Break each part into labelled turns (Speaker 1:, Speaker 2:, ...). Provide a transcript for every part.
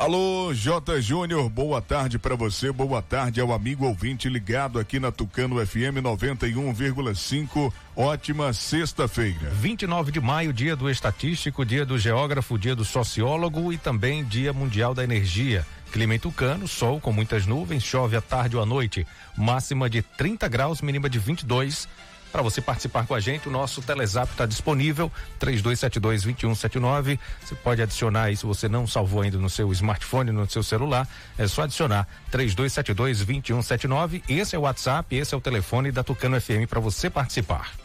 Speaker 1: Alô, J. Júnior, boa tarde para você, boa tarde ao amigo ouvinte ligado aqui na Tucano FM 91,5. Ótima sexta-feira.
Speaker 2: 29 de maio, dia do estatístico, dia do geógrafo, dia do sociólogo e também dia mundial da energia. Clima em Tucano, sol com muitas nuvens, chove à tarde ou à noite, máxima de 30 graus, mínima de 22 para você participar com a gente, o nosso Telezap está disponível, 3272-2179. Você pode adicionar aí, se você não salvou ainda no seu smartphone, no seu celular, é só adicionar 3272-2179. Esse é o WhatsApp, esse é o telefone da Tucano FM para você participar.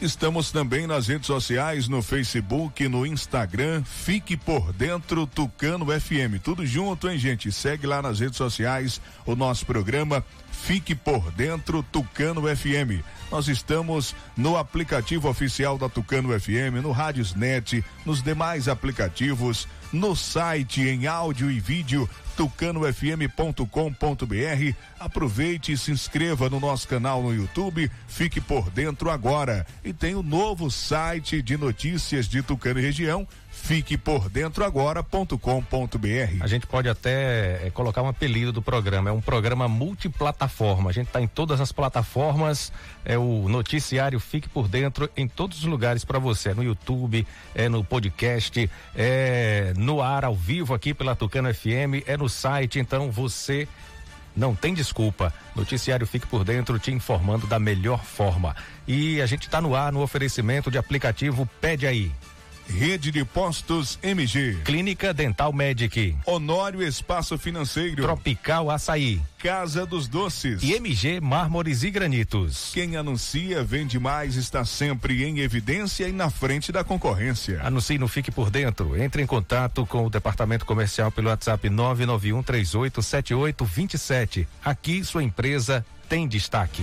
Speaker 1: Estamos também nas redes sociais, no Facebook, no Instagram. Fique por dentro Tucano FM. Tudo junto, hein, gente? Segue lá nas redes sociais o nosso programa Fique por dentro Tucano FM. Nós estamos no aplicativo oficial da Tucano FM, no Rádiosnet, nos demais aplicativos, no site em áudio e vídeo tucanofm.com.br. Aproveite e se inscreva no nosso canal no YouTube, fique por dentro agora. E tem o novo site de notícias de Tucano e região, Fique por dentro agora.com.br.
Speaker 2: A gente pode até é, colocar um apelido do programa. É um programa multiplataforma. A gente está em todas as plataformas. É o noticiário Fique por Dentro em todos os lugares para você. É no YouTube, é no podcast, é no ar ao vivo aqui pela Tucano FM, é no site. Então você não tem desculpa. Noticiário Fique por Dentro te informando da melhor forma. E a gente está no ar no oferecimento de aplicativo Pede Aí.
Speaker 1: Rede de Postos MG.
Speaker 2: Clínica Dental Medic.
Speaker 1: Honório Espaço Financeiro.
Speaker 2: Tropical Açaí.
Speaker 1: Casa dos Doces.
Speaker 2: E MG Mármores e Granitos.
Speaker 1: Quem anuncia, vende mais, está sempre em evidência e na frente da concorrência.
Speaker 2: Anuncie no Fique por Dentro. Entre em contato com o departamento comercial pelo WhatsApp 991 38 7827. Aqui sua empresa tem destaque.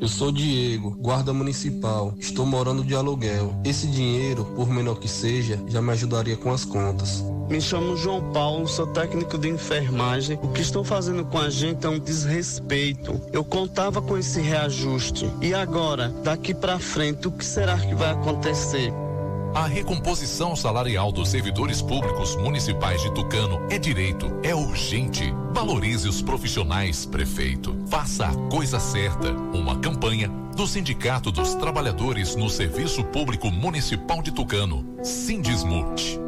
Speaker 3: Eu sou Diego, guarda municipal. Estou morando de aluguel. Esse dinheiro, por menor que seja, já me ajudaria com as contas.
Speaker 4: Me chamo João Paulo, sou técnico de enfermagem. O que estão fazendo com a gente é um desrespeito. Eu contava com esse reajuste. E agora, daqui para frente, o que será que vai acontecer?
Speaker 5: A recomposição salarial dos servidores públicos municipais de Tucano é direito, é urgente. Valorize os profissionais, prefeito. Faça a coisa certa. Uma campanha do Sindicato dos Trabalhadores no Serviço Público Municipal de Tucano, Sindismute.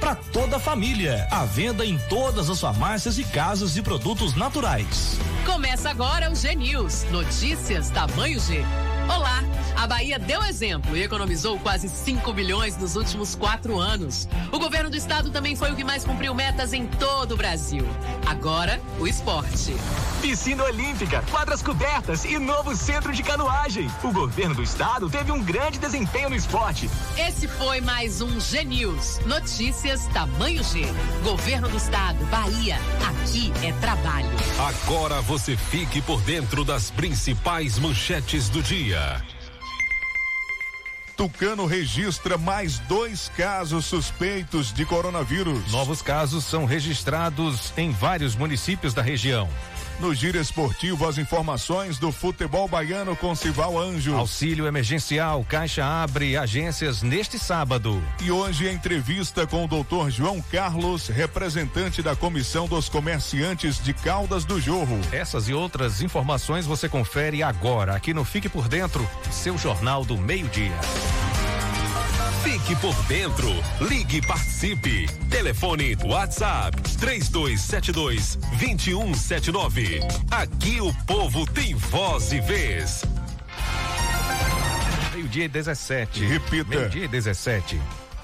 Speaker 6: para toda a família. A venda em todas as farmácias e casas de produtos naturais.
Speaker 7: Começa agora o G News. Notícias tamanho G. Olá! A Bahia deu exemplo e economizou quase 5 bilhões nos últimos quatro anos. O governo do estado também foi o que mais cumpriu metas em todo o Brasil. Agora, o esporte.
Speaker 8: Piscina Olímpica, quadras cobertas e novo centro de canoagem. O governo do estado teve um grande desempenho no esporte.
Speaker 7: Esse foi mais um G News. Notícias tamanho G. Governo do estado, Bahia. Aqui é trabalho.
Speaker 9: Agora você fique por dentro das principais manchetes do dia.
Speaker 1: Tucano registra mais dois casos suspeitos de coronavírus.
Speaker 2: Novos casos são registrados em vários municípios da região.
Speaker 1: No giro esportivo, as informações do futebol baiano com Sival Anjos.
Speaker 2: Auxílio emergencial, Caixa abre agências neste sábado.
Speaker 1: E hoje a entrevista com o doutor João Carlos, representante da Comissão dos Comerciantes de Caldas do Jorro.
Speaker 2: Essas e outras informações você confere agora aqui no Fique por Dentro, seu jornal do meio-dia.
Speaker 9: Fique por dentro. Ligue e participe. Telefone WhatsApp 3272 2179. Aqui o povo tem voz e vez.
Speaker 2: Meio-dia e 17.
Speaker 1: Repita.
Speaker 2: Meio-dia e 17.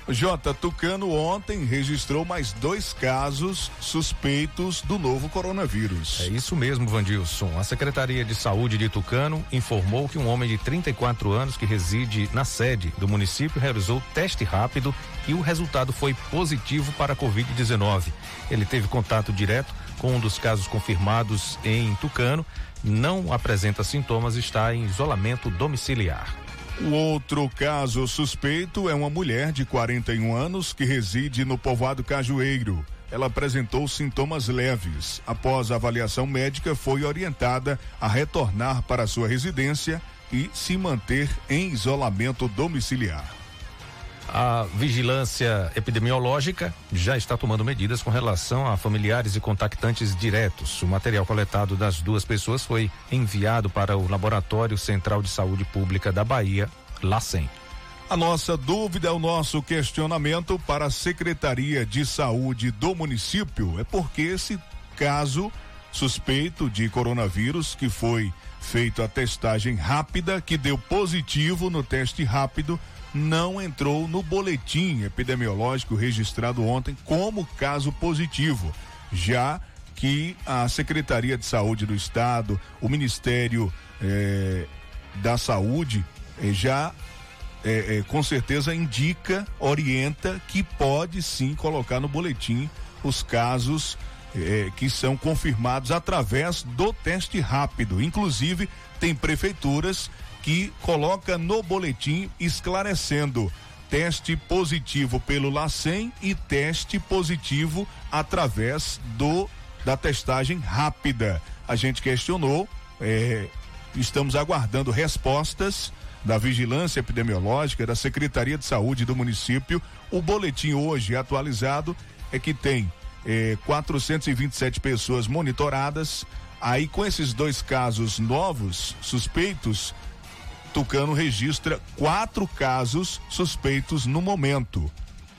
Speaker 1: J. Tucano ontem registrou mais dois casos suspeitos do novo coronavírus.
Speaker 2: É isso mesmo, Vandilson. A Secretaria de Saúde de Tucano informou que um homem de 34 anos que reside na sede do município realizou teste rápido e o resultado foi positivo para a Covid-19. Ele teve contato direto com um dos casos confirmados em Tucano, não apresenta sintomas e está em isolamento domiciliar.
Speaker 1: O outro caso suspeito é uma mulher de 41 anos que reside no povoado Cajueiro. Ela apresentou sintomas leves. Após a avaliação médica, foi orientada a retornar para sua residência e se manter em isolamento domiciliar.
Speaker 2: A vigilância epidemiológica já está tomando medidas com relação a familiares e contactantes diretos. O material coletado das duas pessoas foi enviado para o Laboratório Central de Saúde Pública da Bahia, LACEN.
Speaker 1: A nossa dúvida, o nosso questionamento para a Secretaria de Saúde do município é porque esse caso suspeito de coronavírus que foi feito a testagem rápida, que deu positivo no teste rápido, não entrou no boletim epidemiológico registrado ontem como caso positivo, já que a Secretaria de Saúde do Estado, o Ministério eh, da Saúde eh, já eh, com certeza indica, orienta que pode sim colocar no boletim os casos que são confirmados através do teste rápido. Inclusive, tem prefeituras coloca no boletim esclarecendo teste positivo pelo LACEN e teste positivo através do da testagem rápida. A gente questionou, é, estamos aguardando respostas da Vigilância Epidemiológica da Secretaria de Saúde do município. O boletim hoje atualizado é que tem é, 427 pessoas monitoradas. Aí, com esses dois casos novos, suspeitos, Tucano registra quatro casos suspeitos no momento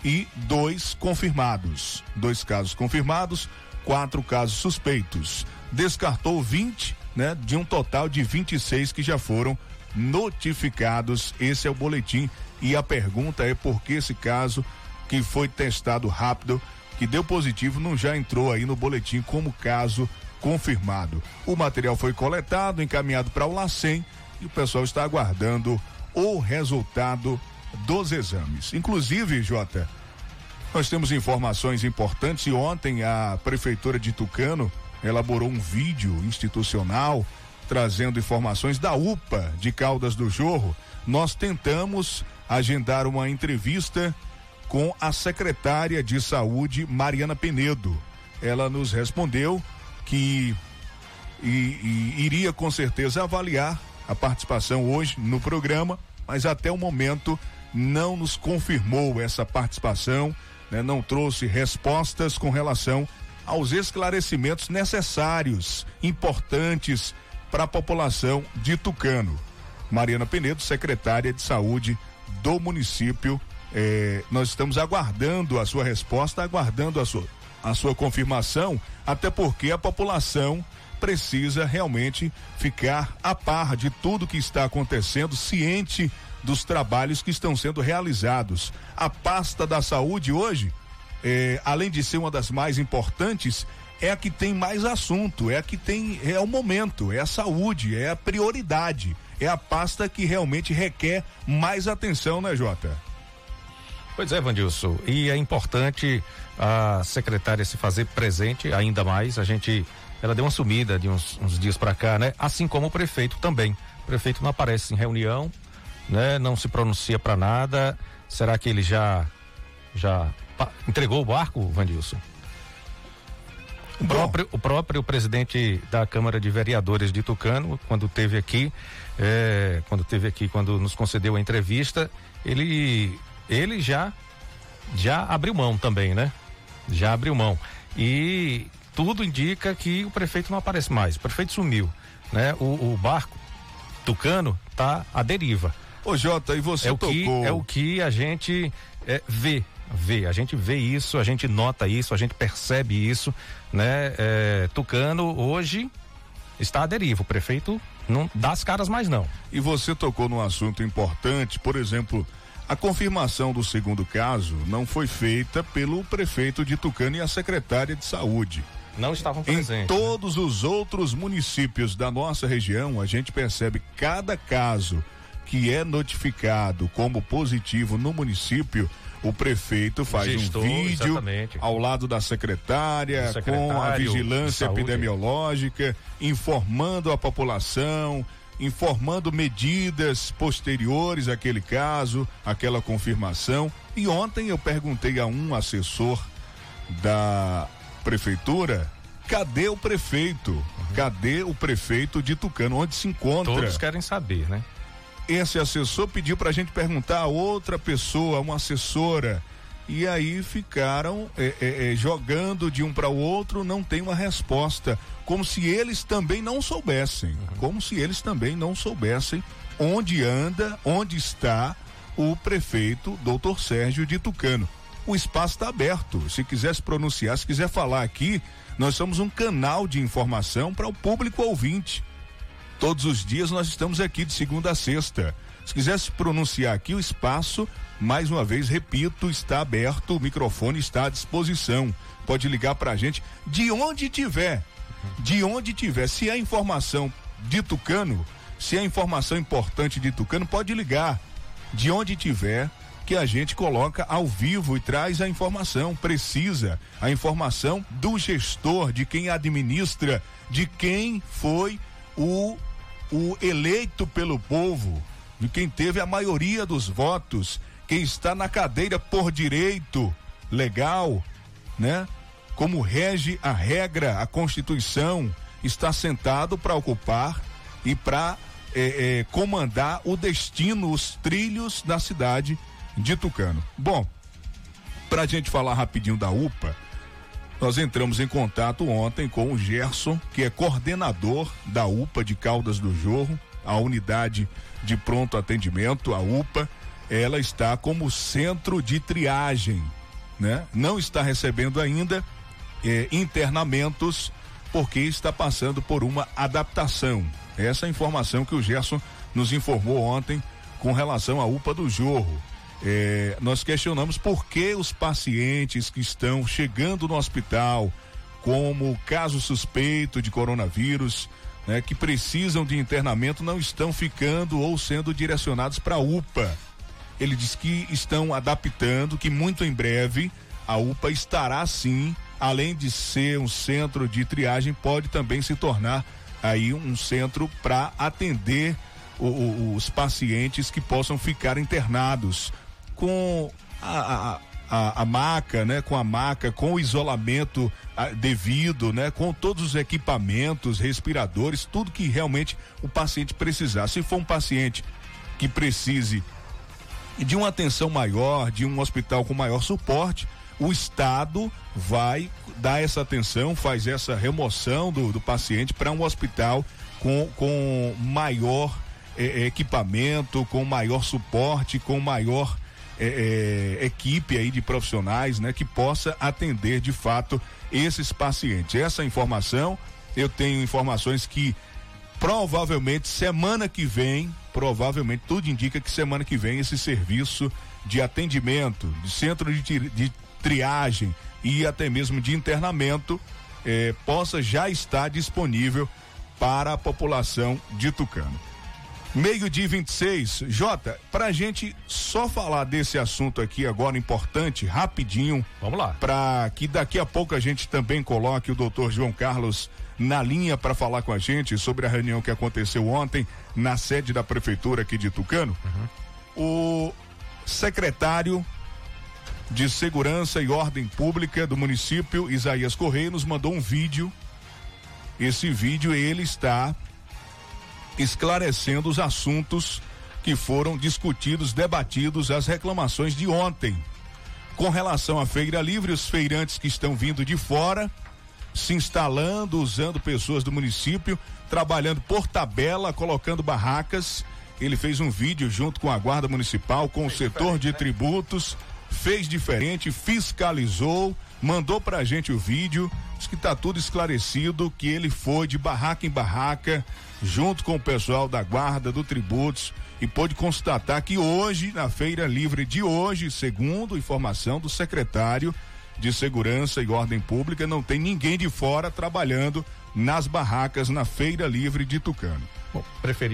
Speaker 1: e dois confirmados. Dois casos confirmados, quatro casos suspeitos. Descartou 20, né, de um total de 26 que já foram notificados. Esse é o boletim e a pergunta é por que esse caso que foi testado rápido, que deu positivo, não já entrou aí no boletim como caso confirmado. O material foi coletado, encaminhado para o LACEN e o pessoal está aguardando o resultado dos exames. Inclusive, Jota, nós temos informações importantes ontem a prefeitura de Tucano elaborou um vídeo institucional trazendo informações da UPA de Caldas do Jorro. Nós tentamos agendar uma entrevista com a secretária de saúde, Mariana Penedo. Ela nos respondeu que e, e, iria com certeza avaliar a participação hoje no programa, mas até o momento não nos confirmou essa participação, né? não trouxe respostas com relação aos esclarecimentos necessários, importantes para a população de Tucano. Mariana Penedo, secretária de saúde do município. Eh, nós estamos aguardando a sua resposta, aguardando a sua, a sua confirmação, até porque a população precisa realmente ficar a par de tudo que está acontecendo, ciente dos trabalhos que estão sendo realizados. A pasta da saúde hoje, eh, além de ser uma das mais importantes, é a que tem mais assunto, é a que tem, é o momento, é a saúde, é a prioridade, é a pasta que realmente requer mais atenção, né, Jota?
Speaker 2: Pois é, Vandilson, e é importante a secretária se fazer presente ainda mais, a gente, ela deu uma sumida de uns, uns dias para cá, né? Assim como o prefeito também, o prefeito não aparece em reunião, né? Não se pronuncia para nada, será que ele já, já entregou o barco, Vandilson? O próprio, o próprio presidente da Câmara de Vereadores de Tucano, quando teve aqui, é, quando teve aqui, quando nos concedeu a entrevista, ele, ele já, já abriu mão também, né? Já abriu mão. E tudo indica que o prefeito não aparece mais. O prefeito sumiu, né? O, o barco Tucano tá à deriva.
Speaker 1: Ô Jota, e você
Speaker 2: é o
Speaker 1: tocou...
Speaker 2: que É o que a gente é, vê vê, a gente vê isso, a gente nota isso, a gente percebe isso, né? É, Tucano hoje está à deriva, o prefeito não dá as caras mais não.
Speaker 1: E você tocou num assunto importante, por exemplo, a confirmação do segundo caso não foi feita pelo prefeito de Tucano e a secretária de saúde.
Speaker 2: Não estavam presentes.
Speaker 1: Em né? todos né? os outros municípios da nossa região, a gente percebe cada caso que é notificado como positivo no município, o prefeito faz Gestor, um vídeo exatamente. ao lado da secretária com a vigilância epidemiológica, informando a população, informando medidas posteriores àquele caso, aquela confirmação. E ontem eu perguntei a um assessor da prefeitura cadê o prefeito? Uhum. Cadê o prefeito de Tucano? Onde se encontra?
Speaker 2: Todos querem saber, né?
Speaker 1: esse assessor pediu para a gente perguntar a outra pessoa, uma assessora, e aí ficaram é, é, é, jogando de um para o outro, não tem uma resposta, como se eles também não soubessem, uhum. como se eles também não soubessem onde anda, onde está o prefeito, doutor Sérgio de Tucano. O espaço está aberto. Se quiser se pronunciar, se quiser falar aqui, nós somos um canal de informação para o público ouvinte. Todos os dias nós estamos aqui de segunda a sexta. Se quiser se pronunciar aqui, o espaço, mais uma vez, repito, está aberto, o microfone está à disposição. Pode ligar para a gente de onde tiver. De onde tiver. Se é informação de Tucano, se é informação importante de Tucano, pode ligar. De onde tiver, que a gente coloca ao vivo e traz a informação precisa, a informação do gestor, de quem administra, de quem foi o o eleito pelo povo, de quem teve a maioria dos votos, quem está na cadeira por direito legal, né? Como rege a regra, a Constituição, está sentado para ocupar e para é, é, comandar o destino, os trilhos da cidade de Tucano. Bom, para a gente falar rapidinho da UPA, nós entramos em contato ontem com o Gerson, que é coordenador da UPA de Caldas do Jorro, a unidade de pronto atendimento, a UPA. Ela está como centro de triagem, né? Não está recebendo ainda eh, internamentos porque está passando por uma adaptação. Essa é a informação que o Gerson nos informou ontem com relação à UPA do Jorro. É, nós questionamos por que os pacientes que estão chegando no hospital, como caso suspeito de coronavírus, né, que precisam de internamento, não estão ficando ou sendo direcionados para a UPA. Ele diz que estão adaptando, que muito em breve a UPA estará sim, além de ser um centro de triagem, pode também se tornar aí um centro para atender o, o, os pacientes que possam ficar internados com a, a, a, maca, né? Com a maca, com o isolamento a, devido, né? Com todos os equipamentos, respiradores, tudo que realmente o paciente precisar. Se for um paciente que precise de uma atenção maior, de um hospital com maior suporte, o Estado vai dar essa atenção, faz essa remoção do, do paciente para um hospital com, com maior eh, equipamento, com maior suporte, com maior é, é, equipe aí de profissionais, né, que possa atender de fato esses pacientes. Essa informação, eu tenho informações que provavelmente semana que vem, provavelmente tudo indica que semana que vem esse serviço de atendimento, de centro de, de triagem e até mesmo de internamento eh, possa já estar disponível para a população de Tucano. Meio-dia 26. Jota, pra gente só falar desse assunto aqui agora importante, rapidinho.
Speaker 2: Vamos lá.
Speaker 1: Para que daqui a pouco a gente também coloque o doutor João Carlos na linha para falar com a gente sobre a reunião que aconteceu ontem na sede da prefeitura aqui de Tucano. Uhum. O secretário de Segurança e Ordem Pública do município, Isaías Correia, nos mandou um vídeo. Esse vídeo ele está esclarecendo os assuntos que foram discutidos, debatidos, as reclamações de ontem. Com relação à Feira Livre, os feirantes que estão vindo de fora, se instalando, usando pessoas do município, trabalhando por tabela, colocando barracas. Ele fez um vídeo junto com a Guarda Municipal, com o setor de tributos, fez diferente, fiscalizou, mandou pra gente o vídeo, diz que tá tudo esclarecido, que ele foi de barraca em barraca, junto com o pessoal da guarda do tributos e pôde constatar que hoje, na feira livre de hoje, segundo informação do secretário de Segurança e Ordem Pública, não tem ninguém de fora trabalhando nas barracas na feira livre de Tucano.
Speaker 2: Bom,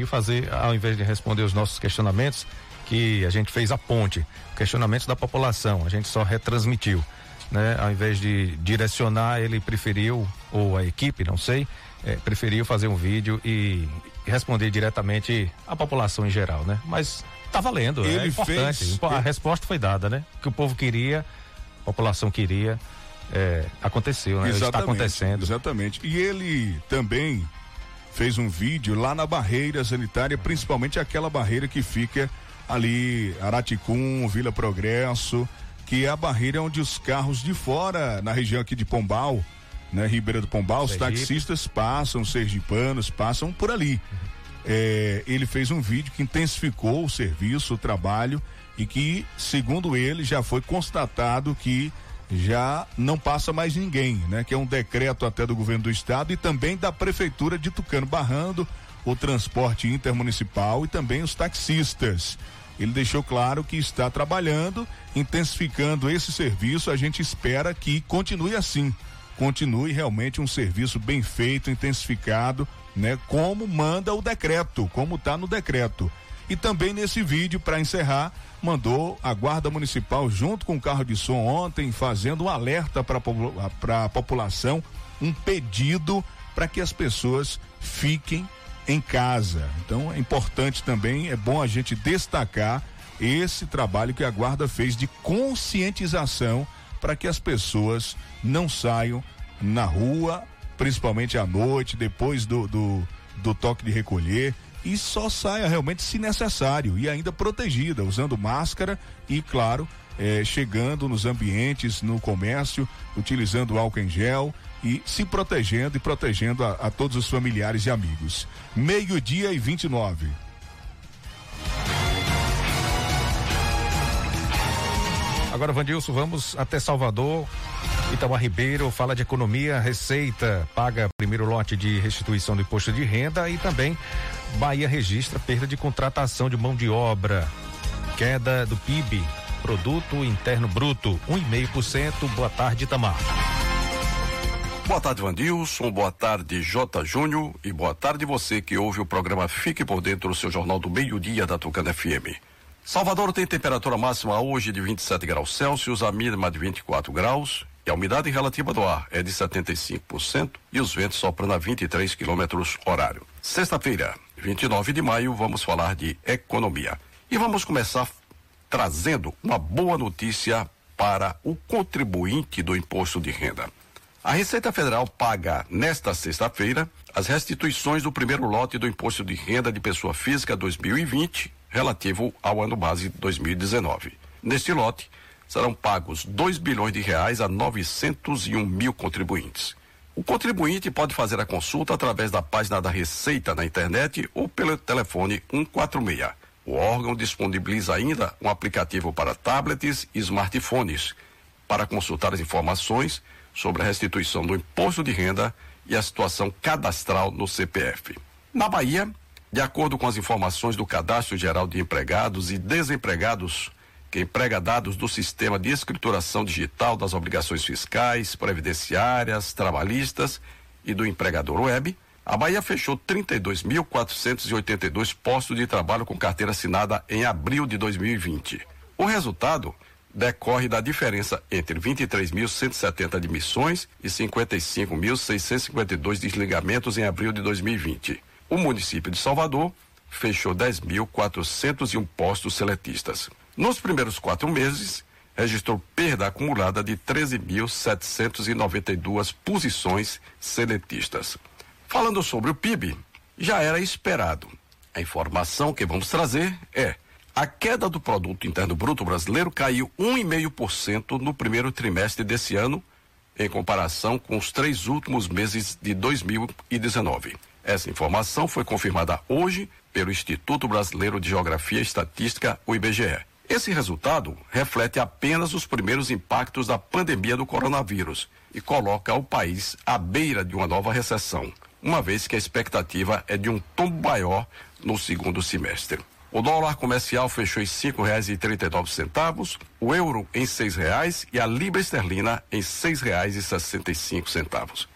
Speaker 2: fazer, ao invés de responder os nossos questionamentos, que a gente fez a ponte, questionamentos da população, a gente só retransmitiu. Né? Ao invés de direcionar, ele preferiu, ou a equipe, não sei, é, preferiu fazer um vídeo e responder diretamente à população em geral, né? Mas tá valendo, é Ele é importante. Fez... A resposta foi dada, né? O que o povo queria, a população queria, é, aconteceu, né? Está acontecendo.
Speaker 1: Exatamente. E ele também fez um vídeo lá na barreira sanitária, principalmente aquela barreira que fica ali, Araticum, Vila Progresso, que é a barreira onde os carros de fora, na região aqui de Pombal, né? Ribeira do Pombal, os taxistas passam, sergipanos passam por ali. É, ele fez um vídeo que intensificou o serviço, o trabalho e que, segundo ele, já foi constatado que já não passa mais ninguém, né? Que é um decreto até do governo do estado e também da prefeitura de Tucano, barrando o transporte intermunicipal e também os taxistas. Ele deixou claro que está trabalhando, intensificando esse serviço. A gente espera que continue assim continue realmente um serviço bem feito, intensificado, né? Como manda o decreto, como está no decreto. E também nesse vídeo, para encerrar, mandou a Guarda Municipal junto com o carro de som ontem, fazendo um alerta para a população, um pedido para que as pessoas fiquem em casa. Então é importante também, é bom a gente destacar esse trabalho que a Guarda fez de conscientização para que as pessoas não saiam na rua, principalmente à noite, depois do, do, do toque de recolher e só saia realmente se necessário e ainda protegida, usando máscara e, claro, eh, chegando nos ambientes, no comércio, utilizando álcool em gel e se protegendo e protegendo a, a todos os familiares e amigos. Meio-dia e 29.
Speaker 2: Agora, Vandilson, vamos até Salvador. Itauá Ribeiro fala de economia, receita, paga primeiro lote de restituição do imposto de renda e também Bahia registra perda de contratação de mão de obra, queda do PIB, produto interno bruto, 1,5%. Boa tarde, Itamar.
Speaker 10: Boa tarde, Vandilson. Boa tarde, J. Júnior. E boa tarde você que ouve o programa Fique por Dentro do seu Jornal do Meio-Dia da Tucana FM. Salvador tem temperatura máxima hoje de 27 graus Celsius, a mínima de 24 graus, e a umidade relativa do ar é de 75% e os ventos soprando a 23 quilômetros horário. Sexta-feira, 29 de maio, vamos falar de economia. E vamos começar trazendo uma boa notícia para o contribuinte do imposto de renda. A Receita Federal paga nesta sexta-feira as restituições do primeiro lote do imposto de renda de pessoa física 2020, relativo ao ano base 2019. Neste lote, serão pagos 2 bilhões de reais a 901 mil contribuintes. O contribuinte pode fazer a consulta através da página da Receita na internet ou pelo telefone 146. O órgão disponibiliza ainda um aplicativo para tablets e smartphones para consultar as informações sobre a restituição do imposto de renda e a situação cadastral no CPF. Na Bahia, de acordo com as informações do Cadastro Geral de Empregados e Desempregados, que emprega dados do Sistema de Escrituração Digital das Obrigações Fiscais, Previdenciárias, Trabalhistas e do Empregador Web, a Bahia fechou 32.482 postos de trabalho com carteira assinada em abril de 2020. O resultado decorre da diferença entre 23.170 admissões e 55.652 desligamentos em abril de 2020. O município de Salvador fechou 10.401 postos seletistas. Nos primeiros quatro meses, registrou perda acumulada de 13.792 posições seletistas. Falando sobre o PIB, já era esperado. A informação que vamos trazer é a queda do produto interno bruto brasileiro caiu 1,5% no primeiro trimestre desse ano, em comparação com os três últimos meses de 2019. Essa informação foi confirmada hoje pelo Instituto Brasileiro de Geografia e Estatística, o IBGE. Esse resultado reflete apenas os primeiros impactos da pandemia do coronavírus e coloca o país à beira de uma nova recessão, uma vez que a expectativa é de um tombo maior no segundo semestre. O dólar comercial fechou em cinco reais e trinta e nove centavos, o euro em seis reais e a libra esterlina em seis reais e sessenta e cinco centavos.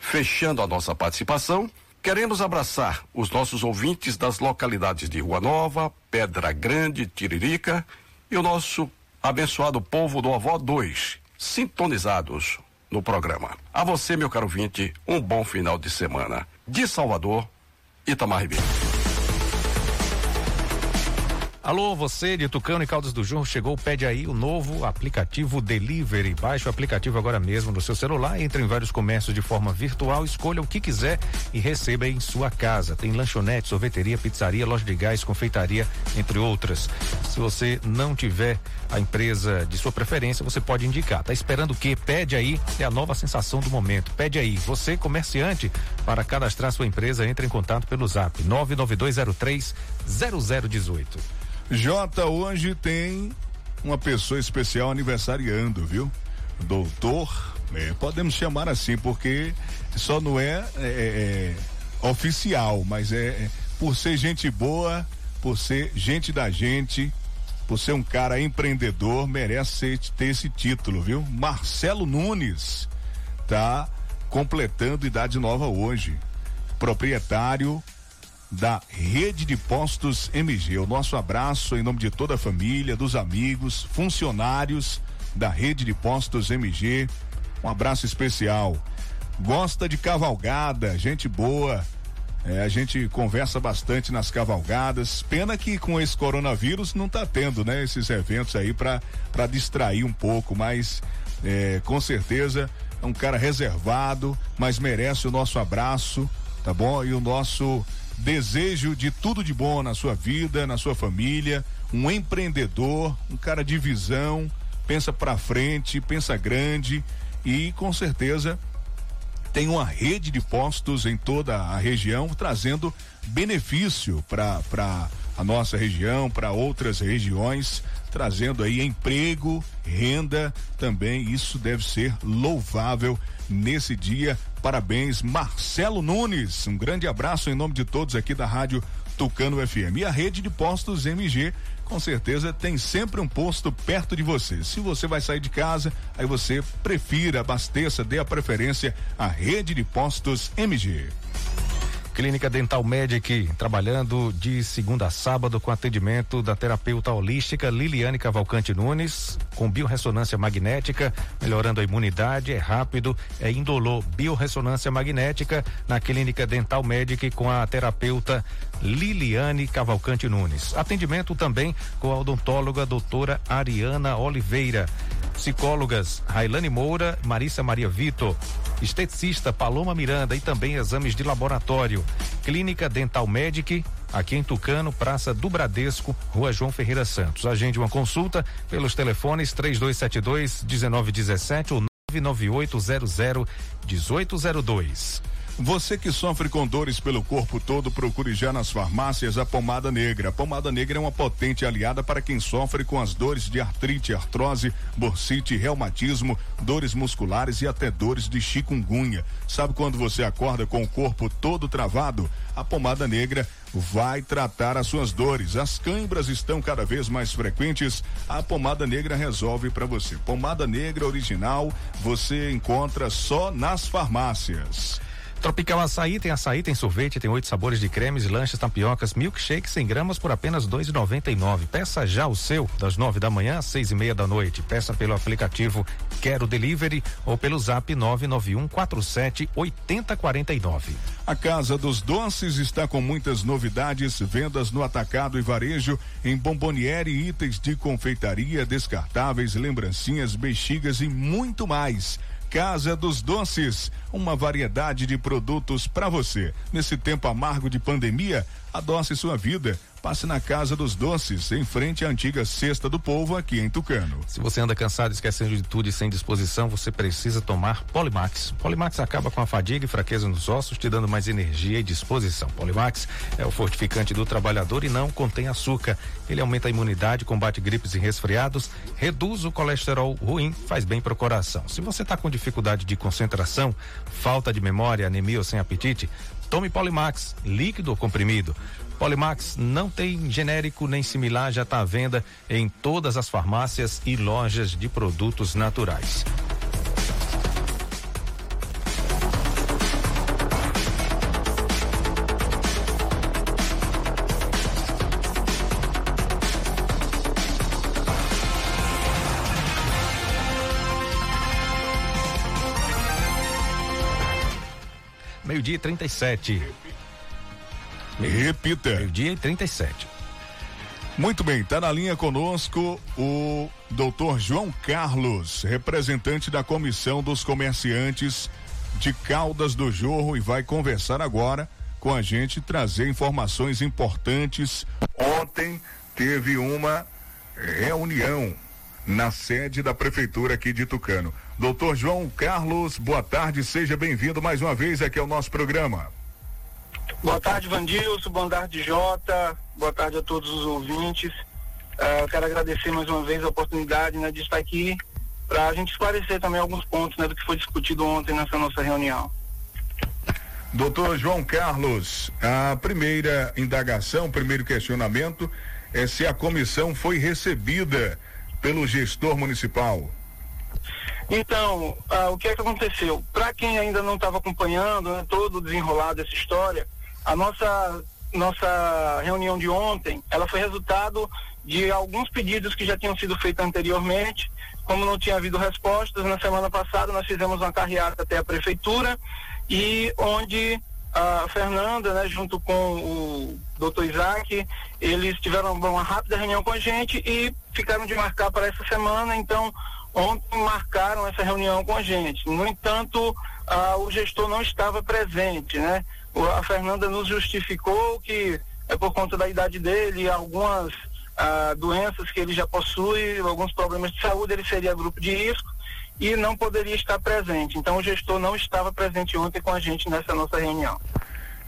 Speaker 10: Fechando a nossa participação, queremos abraçar os nossos ouvintes das localidades de Rua Nova, Pedra Grande, Tiririca e o nosso abençoado povo do Avó 2, sintonizados no programa. A você, meu caro ouvinte, um bom final de semana. De Salvador, Itamar Ribeiro.
Speaker 2: Alô, você de Tucano e Caldas do Jorro, chegou, pede aí o novo aplicativo Delivery. Baixe o aplicativo agora mesmo no seu celular, entre em vários comércios de forma virtual, escolha o que quiser e receba em sua casa. Tem lanchonete, sorveteria, pizzaria, loja de gás, confeitaria, entre outras. Se você não tiver a empresa de sua preferência, você pode indicar. Tá esperando o quê? Pede aí, é a nova sensação do momento. Pede aí. Você, comerciante, para cadastrar sua empresa, entre em contato pelo zap 99203 0018.
Speaker 1: Jota, hoje tem uma pessoa especial aniversariando, viu? Doutor, é, podemos chamar assim, porque só não é, é, é, é oficial, mas é, é por ser gente boa, por ser gente da gente, por ser um cara empreendedor, merece ter esse título, viu? Marcelo Nunes tá completando idade nova hoje. Proprietário da Rede de Postos MG. O nosso abraço em nome de toda a família, dos amigos, funcionários da Rede de Postos MG. Um abraço especial. Gosta de cavalgada, gente boa. É, a gente conversa bastante nas cavalgadas. Pena que com esse coronavírus não tá tendo, né? Esses eventos aí para distrair um pouco, mas é, com certeza é um cara reservado, mas merece o nosso abraço, tá bom? E o nosso Desejo de tudo de bom na sua vida, na sua família, um empreendedor, um cara de visão, pensa para frente, pensa grande e com certeza tem uma rede de postos em toda a região trazendo benefício para a nossa região, para outras regiões, trazendo aí emprego, renda também. Isso deve ser louvável nesse dia. Parabéns, Marcelo Nunes. Um grande abraço em nome de todos aqui da Rádio Tucano FM. E a rede de postos MG, com certeza, tem sempre um posto perto de você. Se você vai sair de casa, aí você prefira, abasteça, dê a preferência à rede de postos MG.
Speaker 2: Clínica Dental Medic, trabalhando de segunda a sábado com atendimento da terapeuta holística Liliane Cavalcante Nunes, com biorressonância magnética, melhorando a imunidade, é rápido, é indolor. Biorressonância magnética na Clínica Dental Medic com a terapeuta Liliane Cavalcante Nunes. Atendimento também com a odontóloga doutora Ariana Oliveira. Psicólogas Railane Moura, Marissa Maria Vitor. Esteticista Paloma Miranda e também exames de laboratório. Clínica Dental Medic, aqui em Tucano, Praça do Bradesco, Rua João Ferreira Santos. Agende uma consulta pelos telefones 3272 1917 ou 99800 1802.
Speaker 1: Você que sofre com dores pelo corpo todo, procure já nas farmácias a pomada negra. A pomada negra é uma potente aliada para quem sofre com as dores de artrite, artrose, bursite, reumatismo, dores musculares e até dores de chikungunya. Sabe quando você acorda com o corpo todo travado? A pomada negra vai tratar as suas dores. As câimbras estão cada vez mais frequentes. A pomada negra resolve para você. Pomada negra original você encontra só nas farmácias.
Speaker 2: Tropical Açaí tem açaí, tem sorvete, tem oito sabores de cremes, lanches, tapiocas, milkshake 100 gramas por apenas dois e noventa e nove. Peça já o seu das nove da manhã às seis e meia da noite. Peça pelo aplicativo Quero Delivery ou pelo Zap nove nove um quatro sete oitenta quarenta e nove.
Speaker 1: A Casa dos Doces está com muitas novidades, vendas no atacado e varejo, em bomboniere, itens de confeitaria, descartáveis, lembrancinhas, bexigas e muito mais. Casa dos Doces, uma variedade de produtos para você. Nesse tempo amargo de pandemia, adoce sua vida. Passe na Casa dos Doces, em frente à antiga Cesta do Povo, aqui em Tucano.
Speaker 2: Se você anda cansado, esquecendo de tudo e sem disposição, você precisa tomar Polimax. Polimax acaba com a fadiga e fraqueza nos ossos, te dando mais energia e disposição. Polimax é o fortificante do trabalhador e não contém açúcar. Ele aumenta a imunidade, combate gripes e resfriados, reduz o colesterol ruim, faz bem para o coração. Se você está com dificuldade de concentração, falta de memória, anemia ou sem apetite, tome Polimax, líquido ou comprimido. Polimax não tem genérico nem similar, já está à venda em todas as farmácias e lojas de produtos naturais. Meio-dia e 37.
Speaker 1: Repita.
Speaker 2: Meio-dia e 37.
Speaker 1: Muito bem, está na linha conosco o doutor João Carlos, representante da Comissão dos Comerciantes de Caldas do Jorro, e vai conversar agora com a gente, trazer informações importantes. Ontem teve uma reunião na sede da Prefeitura aqui de Tucano. Doutor João Carlos, boa tarde, seja bem-vindo mais uma vez aqui ao nosso programa.
Speaker 11: Boa tarde, Vandilson. Boa tarde, Jota. Boa tarde a todos os ouvintes. Uh, quero agradecer mais uma vez a oportunidade né, de estar aqui para a gente esclarecer também alguns pontos né, do que foi discutido ontem nessa nossa reunião.
Speaker 1: Doutor João Carlos, a primeira indagação, o primeiro questionamento é se a comissão foi recebida pelo gestor municipal.
Speaker 11: Então, uh, o que é que aconteceu? Para quem ainda não estava acompanhando né, todo o desenrolar dessa história, a nossa nossa reunião de ontem, ela foi resultado de alguns pedidos que já tinham sido feitos anteriormente. Como não tinha havido respostas, na semana passada nós fizemos uma carreata até a prefeitura e onde a Fernanda, né, junto com o doutor Isaac, eles tiveram uma rápida reunião com a gente e ficaram de marcar para essa semana, então ontem marcaram essa reunião com a gente. No entanto, ah, o gestor não estava presente, né? a Fernanda nos justificou que é por conta da idade dele, algumas ah, doenças que ele já possui, alguns problemas de saúde, ele seria grupo de risco e não poderia estar presente. Então o gestor não estava presente ontem com a gente nessa nossa reunião.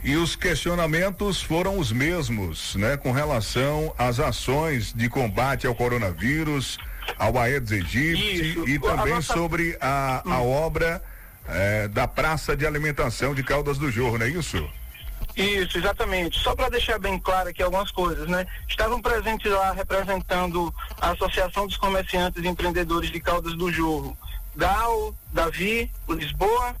Speaker 1: E os questionamentos foram os mesmos, né, com relação às ações de combate ao coronavírus, ao Aedes aegypti Isso. e também a nossa... sobre a, a hum. obra é, da Praça de Alimentação de Caldas do Jorro, não é isso?
Speaker 11: Isso, exatamente. Só para deixar bem claro aqui algumas coisas, né? Estavam presentes lá representando a Associação dos Comerciantes e Empreendedores de Caldas do Jorro, Gal, Davi, Lisboa,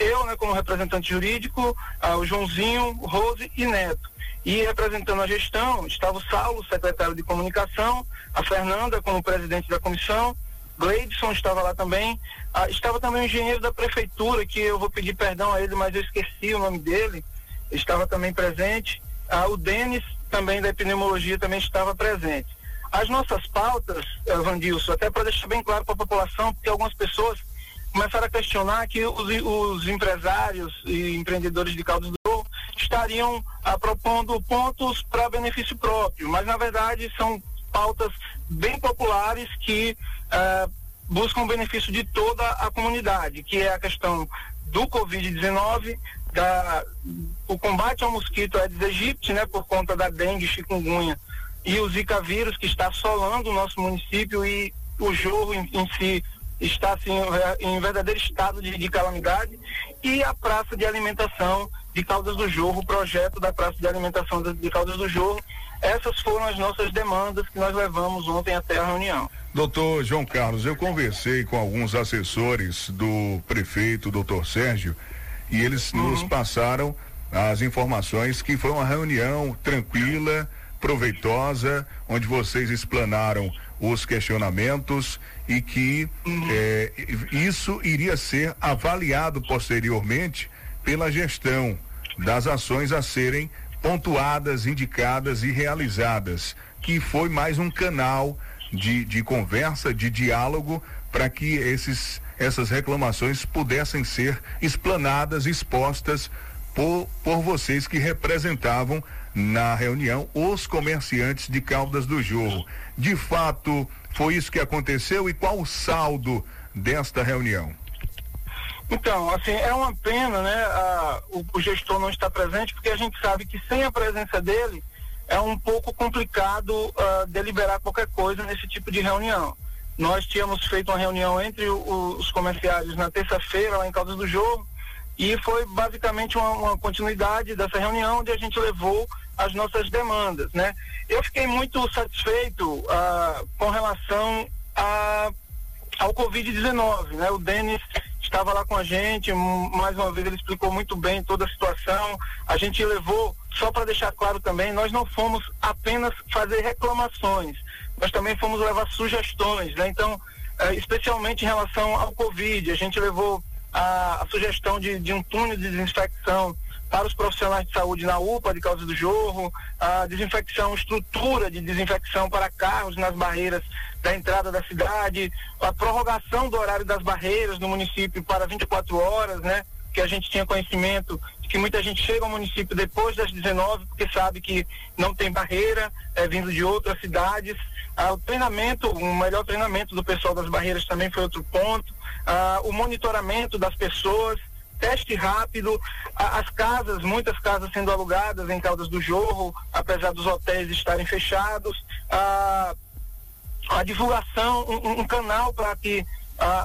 Speaker 11: eu, né, como representante jurídico, ah, o Joãozinho, Rose e Neto. E representando a gestão, estava o Saulo, secretário de comunicação, a Fernanda como presidente da comissão, Gleidson estava lá também. Ah, estava também o engenheiro da prefeitura, que eu vou pedir perdão a ele, mas eu esqueci o nome dele. Estava também presente. Ah, o Denis, também da epidemiologia, também estava presente. as nossas pautas, eh, Vandilson, até para deixar bem claro para a população, porque algumas pessoas começaram a questionar que os, os empresários e empreendedores de Caldas do Sul estariam ah, propondo pontos para benefício próprio, mas na verdade são pautas bem populares que ah, buscam o benefício de toda a comunidade, que é a questão do Covid-19, da, o combate ao mosquito Aedes aegypti, né, por conta da dengue, chikungunya e o Zika vírus que está assolando o nosso município e o jorro em, em si está assim em verdadeiro estado de, de, calamidade e a praça de alimentação de Caldas do Jorro, o projeto da praça de alimentação de, Caldas do Jorro. Essas foram as nossas demandas que nós levamos ontem até a reunião.
Speaker 1: Doutor João Carlos, eu conversei com alguns assessores do prefeito, doutor Sérgio, e eles uhum. nos passaram as informações que foi uma reunião tranquila, proveitosa, onde vocês explanaram os questionamentos e que é, isso iria ser avaliado posteriormente pela gestão das ações a serem pontuadas, indicadas e realizadas, que foi mais um canal de, de conversa, de diálogo, para que esses, essas reclamações pudessem ser explanadas, expostas por, por vocês que representavam na reunião os comerciantes de Caldas do Jorro. De fato, foi isso que aconteceu e qual o saldo desta reunião?
Speaker 11: Então, assim, é uma pena, né, a, o, o, gestor não estar presente, porque a gente sabe que sem a presença dele é um pouco complicado uh, deliberar qualquer coisa nesse tipo de reunião. Nós tínhamos feito uma reunião entre o, os comerciários na terça-feira, lá em Caldas do Jorro, e foi basicamente uma, uma, continuidade dessa reunião onde a gente levou as nossas demandas, né? Eu fiquei muito satisfeito uh, com relação a, ao Covid-19, né? O Denis estava lá com a gente, mais uma vez ele explicou muito bem toda a situação. A gente levou, só para deixar claro também, nós não fomos apenas fazer reclamações, nós também fomos levar sugestões, né? Então, uh, especialmente em relação ao Covid, a gente levou a, a sugestão de, de, um túnel de desinfecção para os profissionais de saúde na UPA de causa do jorro, a desinfecção, estrutura de desinfecção para carros nas barreiras da entrada da cidade, a prorrogação do horário das barreiras no município para 24 horas, né? Que a gente tinha conhecimento que muita gente chega ao município depois das 19 porque sabe que não tem barreira, é vindo de outras cidades. Ah, o treinamento, um melhor treinamento do pessoal das barreiras também foi outro ponto. Ah, o monitoramento das pessoas, teste rápido, as casas, muitas casas sendo alugadas em Caldas do Jorro, apesar dos hotéis estarem fechados, a divulgação, um, um canal para que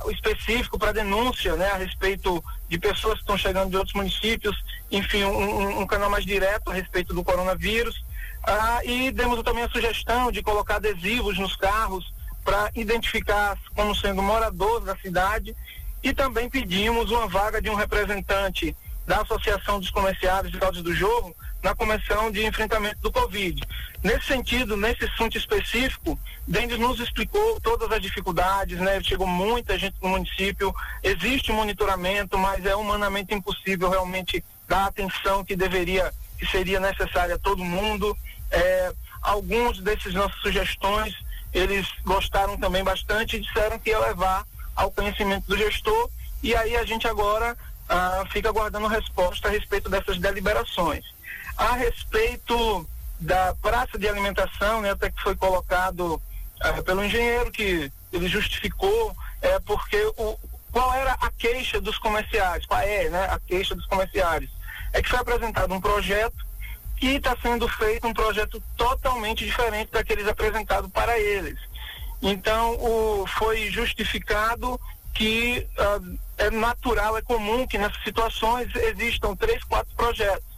Speaker 11: o específico para denúncia, né, a respeito de pessoas que estão chegando de outros municípios, enfim, um, um canal mais direto a respeito do coronavírus. Ah, e demos também a sugestão de colocar adesivos nos carros para identificar como sendo moradores da cidade e também pedimos uma vaga de um representante da Associação dos Comerciários de Caldas do Jogo na Comissão de Enfrentamento do Covid. Nesse sentido, nesse assunto específico, Dendes nos explicou todas as dificuldades, né? Chegou muita gente no município, existe monitoramento, mas é humanamente impossível realmente dar a atenção que deveria, que seria necessária a todo mundo. É, alguns desses nossas sugestões eles gostaram também bastante e disseram que ia levar ao conhecimento do gestor e aí a gente agora ah, fica aguardando resposta a respeito dessas deliberações. A respeito da praça de alimentação, né, até que foi colocado ah, pelo engenheiro que ele justificou, é porque o, qual era a queixa dos comerciários, qual é né, a queixa dos comerciários? É que foi apresentado um projeto que está sendo feito um projeto totalmente diferente daqueles apresentados para eles. Então, o, foi justificado que uh, é natural, é comum que nessas situações existam três, quatro projetos.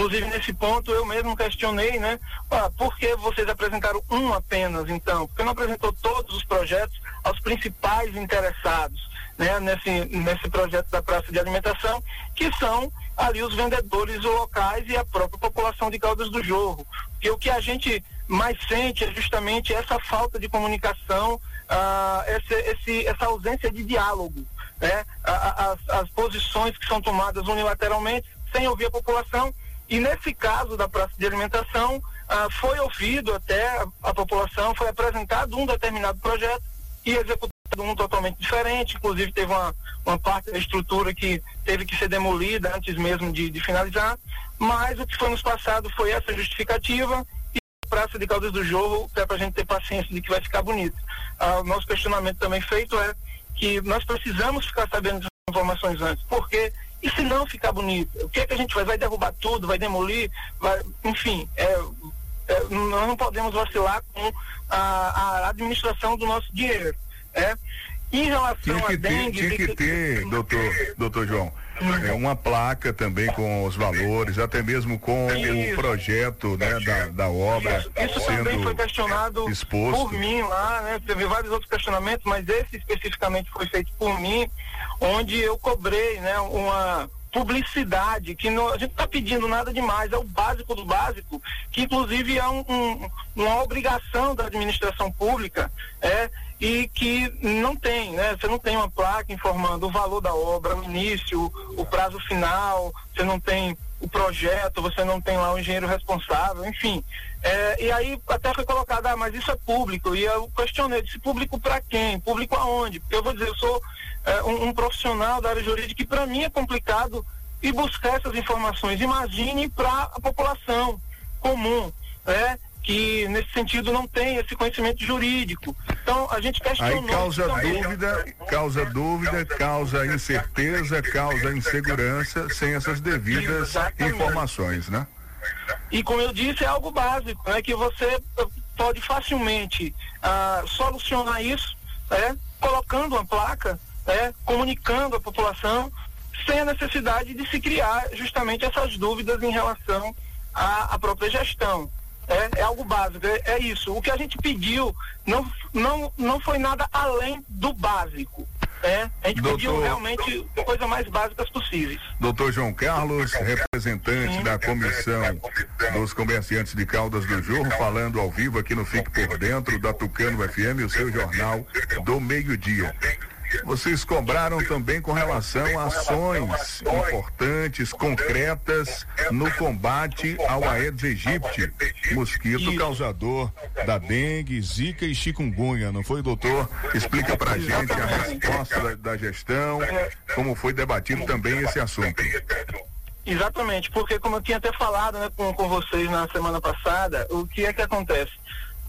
Speaker 11: Inclusive, nesse ponto, eu mesmo questionei, né? Ah, por que vocês apresentaram um apenas, então? Porque não apresentou todos os projetos aos principais interessados, né? Nesse, nesse projeto da praça de alimentação, que são ali os vendedores locais e a própria população de Caldas do Jorro. Porque o que a gente mais sente é justamente essa falta de comunicação, uh, esse, esse, essa ausência de diálogo, né? as, as posições que são tomadas unilateralmente, sem ouvir a população E nesse caso da praça de alimentação, ah, foi ouvido até a, a, população, foi apresentado um determinado projeto e executado um totalmente diferente. Inclusive, teve uma, uma parte da estrutura que teve que ser demolida antes mesmo de, de finalizar. Mas o que foi nos passado foi essa justificativa e Praça de Caldas do Jorro, é para a gente ter paciência de que vai ficar bonito. Ah, o nosso questionamento também feito é que nós precisamos ficar sabendo das informações antes, porque e se não ficar bonito? O que é que a gente vai? Vai derrubar tudo, vai demolir, vai, enfim, é, é, nós não podemos vacilar com a, a, administração do nosso dinheiro. É? Em relação tinha
Speaker 1: que
Speaker 11: à dengue.
Speaker 1: Tinha que, que ter, doutor, doutor João, é uma placa também com os valores, até mesmo com isso. o projeto né, da, da obra.
Speaker 11: Isso, isso também foi questionado
Speaker 1: exposto.
Speaker 11: por mim lá, né? Teve vários outros questionamentos, mas esse especificamente foi feito por mim, onde eu cobrei né, uma publicidade, que não, a gente está pedindo nada demais, é o básico do básico, que inclusive é um, um, uma obrigação da administração pública, é, e que não tem, né? Você não tem uma placa informando o valor da obra, o início, o prazo final, você não tem o projeto, você não tem lá o engenheiro responsável, enfim. É, e aí até foi colocado, ah, mas isso é público. E eu questionei, disse público para quem? Público aonde? Porque eu vou dizer, eu sou é, um, um, profissional da área jurídica que para mim é complicado ir buscar essas informações. Imagine para a população comum, né? Que nesse sentido não tem esse conhecimento jurídico. Então a gente questionou.
Speaker 1: Aí causa dúvida, causa dúvida, causa incerteza, causa insegurança sem essas devidas Exatamente. informações, né?
Speaker 11: E como eu disse, é algo básico, né? Que você pode facilmente ah, solucionar isso, né? Colocando uma placa, né? Comunicando a população sem a necessidade de se criar justamente essas dúvidas em relação à, à própria gestão. É, é algo básico, é, é, isso. O que a gente pediu não, não, não foi nada além do básico. É, a gente Doutor... pediu realmente coisas mais básicas possíveis.
Speaker 1: Doutor João Carlos, representante Sim. da Comissão dos Comerciantes de Caldas do Jorro, falando ao vivo aqui no Fique por Dentro da Tucano FM, o seu jornal do meio-dia. Vocês cobraram também com relação a ações importantes, concretas, no combate ao Aedes aegypti, mosquito causador da dengue, zika e chikungunya, não foi, doutor? Explica pra gente a resposta da, da gestão, como foi debatido também esse assunto.
Speaker 11: Exatamente, porque como eu tinha até falado né, com, com vocês na semana passada, o que é que acontece?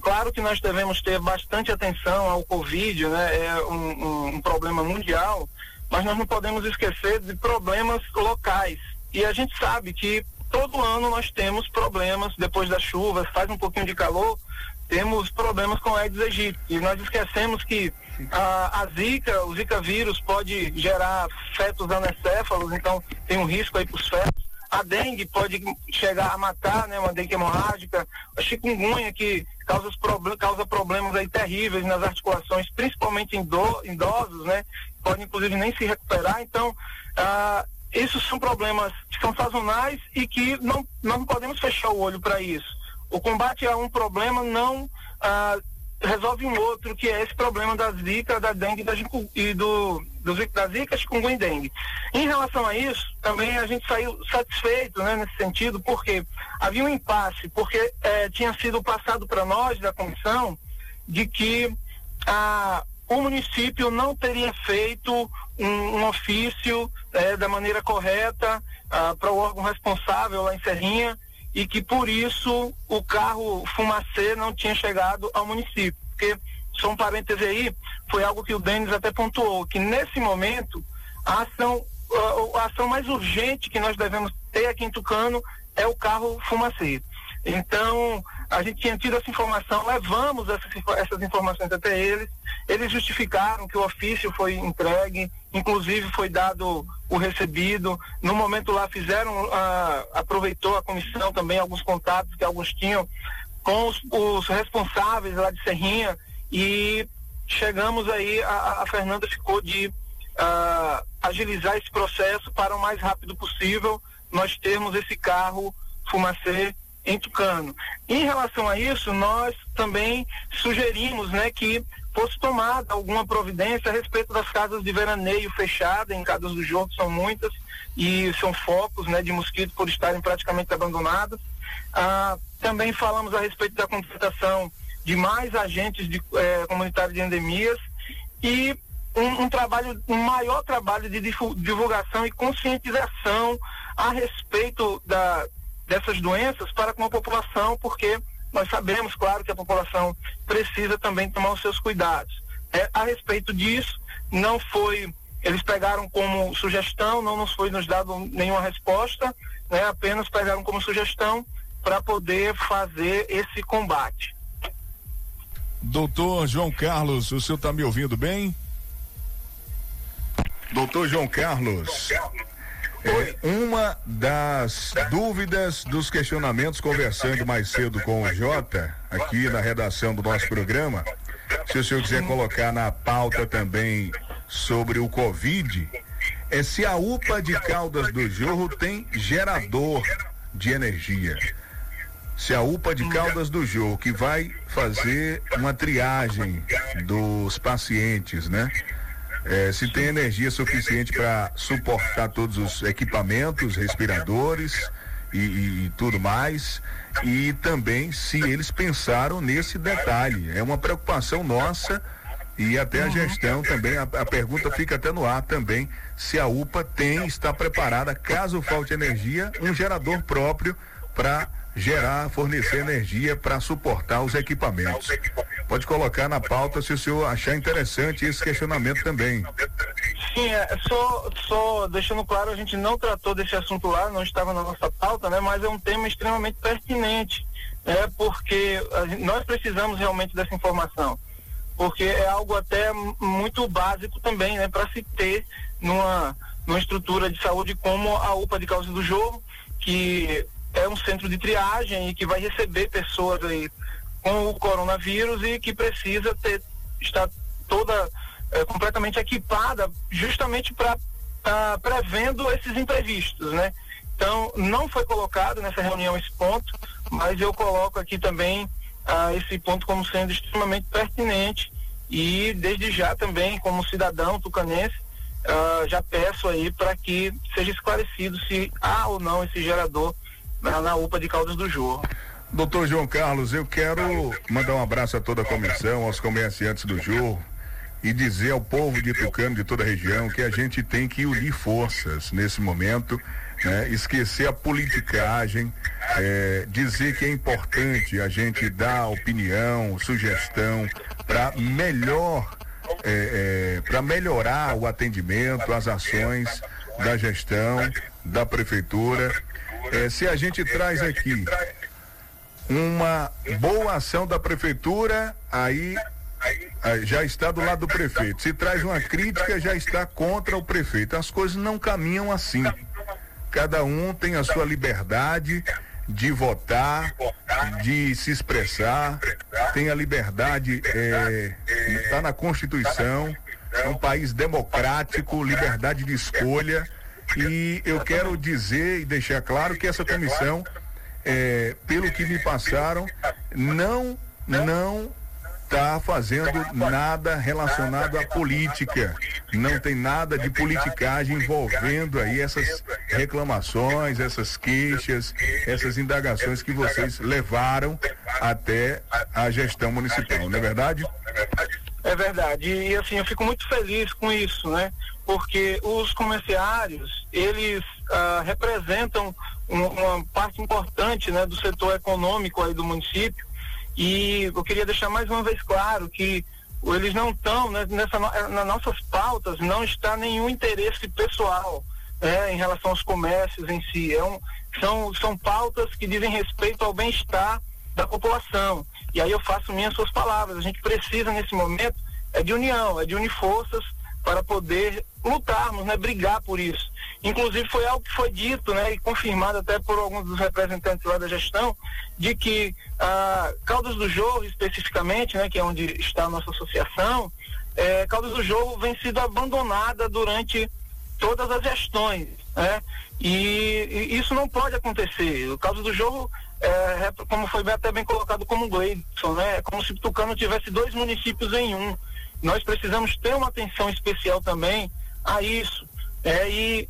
Speaker 11: Claro que nós devemos ter bastante atenção ao Covid, né? É um, um, um problema mundial, mas nós não podemos esquecer de problemas locais. E a gente sabe que todo ano nós temos problemas depois das chuvas, faz um pouquinho de calor, temos problemas com Aedes aegypti. E nós esquecemos que a, a, Zika, o Zika vírus pode gerar fetos anecéfalos, então tem um risco aí para os fetos. A dengue pode chegar a matar, né? Uma dengue hemorrágica. A chikungunya que causa, problem causa problemas aí terríveis nas articulações, principalmente em do, idosos, né? Pode inclusive nem se recuperar. Então, ah, esses são problemas que são sazonais e que não, não podemos fechar o olho para isso. O combate a um problema não ah, resolve um outro, que é esse problema da zika, da dengue e do, do, da zika, chikungunya e dengue. Em relação a isso, também a gente saiu satisfeito né, nesse sentido, porque havia um impasse, porque eh, tinha sido passado para nós, da comissão, de que o município não teria feito um, um ofício eh, da maneira correta ah, para o órgão responsável lá em Serrinha, e que por isso o carro fumacê não tinha chegado ao município. Porque, só um parêntese aí, foi algo que o Denis até pontuou, que nesse momento a ação, a, ação mais urgente que nós devemos ter aqui em Tucano é o carro fumacê. Então, a gente tinha tido essa informação, levamos essas, essas informações até eles, eles justificaram que o ofício foi entregue, inclusive foi dado o recebido. No momento lá fizeram, ah, aproveitou a comissão também alguns contatos que alguns tinham com os, os responsáveis lá de Serrinha e chegamos aí, a, a Fernanda ficou de ah, agilizar esse processo para o mais rápido possível nós termos esse carro fumacê em Tucano. Em relação a isso, nós também sugerimos né, que fosse tomada alguma providência a respeito das casas de veraneio fechadas, em casas do jogo são muitas, e são focos né, de mosquito por estarem praticamente abandonadas. Ah, também falamos a respeito da contratação de mais agentes de, eh, comunitários de endemias e um, um, trabalho, um maior trabalho de divulgação e conscientização a respeito da, dessas doenças para com a população, porque nós sabemos, claro, que a população precisa também tomar os seus cuidados. É, a respeito disso, não foi, eles pegaram como sugestão, não nos foi nos dado nenhuma resposta, né, apenas pegaram como sugestão para poder fazer esse combate.
Speaker 1: Doutor João Carlos, o senhor está me ouvindo bem? Doutor João Carlos. É, uma das dúvidas dos questionamentos, conversando mais cedo com o Jota, aqui na redação do nosso programa, se o senhor quiser colocar na pauta também sobre o Covid, é se a UPA de Caldas do Jorro tem gerador de energia. Se a UPA de Caldas do Jorro, que vai fazer uma triagem dos pacientes, né? É, se tem energia suficiente para suportar todos os equipamentos, respiradores e, e, e, tudo mais. E também se eles pensaram nesse detalhe. É uma preocupação nossa e até a gestão também. A, a pergunta fica até no ar também se a UPA tem, está preparada, caso falte energia, um gerador próprio para gerar, fornecer energia para suportar os equipamentos. Pode colocar na pauta se o senhor achar interessante esse questionamento também.
Speaker 11: Sim, é, só, só deixando claro, a gente não tratou desse assunto lá, não estava na nossa pauta, né? Mas é um tema extremamente pertinente, né? Porque nós precisamos realmente dessa informação, porque é algo até muito básico também, né? Para se ter numa, numa estrutura de saúde como a UPA de Causa do Jogo, que é um centro de triagem e que vai receber pessoas aí com o coronavírus e que precisa ter estar toda é, completamente equipada justamente para estar tá prevendo esses imprevistos, né? Então não foi colocado nessa reunião esse ponto, mas eu coloco aqui também ah, esse ponto como sendo extremamente pertinente e desde já também como cidadão tucanense ah, já peço aí para que seja esclarecido se há ou não esse gerador na, na UPA de Caldas do Jorro.
Speaker 1: Doutor João Carlos, eu quero mandar um abraço a toda a comissão, aos comerciantes do Jorro e dizer ao povo de Tucano, de toda a região, que a gente tem que unir forças nesse momento, né? esquecer a politicagem, é, dizer que é importante a gente dar opinião, sugestão para melhor, é, é, para melhorar o atendimento, as ações da gestão, da prefeitura é, se a gente traz aqui uma boa ação da prefeitura, aí já está do lado do prefeito. Se traz uma crítica, já está contra o prefeito. As coisas não caminham assim. Cada um tem a sua liberdade de votar, de se expressar, tem a liberdade, está é, na Constituição, é um país democrático, liberdade de escolha. E eu quero dizer e deixar claro que essa comissão, é, pelo que me passaram, não, não está fazendo nada relacionado à política. Não tem nada de politicagem envolvendo aí essas reclamações, essas queixas, essas indagações que vocês levaram até a gestão municipal, não é verdade?
Speaker 11: É verdade. E assim, eu fico muito feliz com isso, né? Porque os comerciários, eles ah, representam um, uma parte importante né, do setor econômico aí do município. E eu queria deixar mais uma vez claro que eles não estão, né, nessa, nas nossas pautas, não está nenhum interesse pessoal né, em relação aos comércios em si. É um, são, são pautas que dizem respeito ao bem-estar da população. E aí eu faço minhas suas palavras. A gente precisa, nesse momento, é de união, é de unir forças para poder lutarmos, né, brigar por isso. Inclusive foi algo que foi dito, né, e confirmado até por alguns dos representantes lá da gestão, de que ah, Caldas do Jorro, especificamente, né, que é onde está a nossa associação, é, Caldas do Jorro vem sido abandonada durante todas as gestões, né? E, e, isso não pode acontecer. O Caldas do Jorro é, como foi até bem colocado como Gleidson, né? É como se Tucano tivesse dois municípios em um. Nós precisamos ter uma atenção especial também a isso. É, e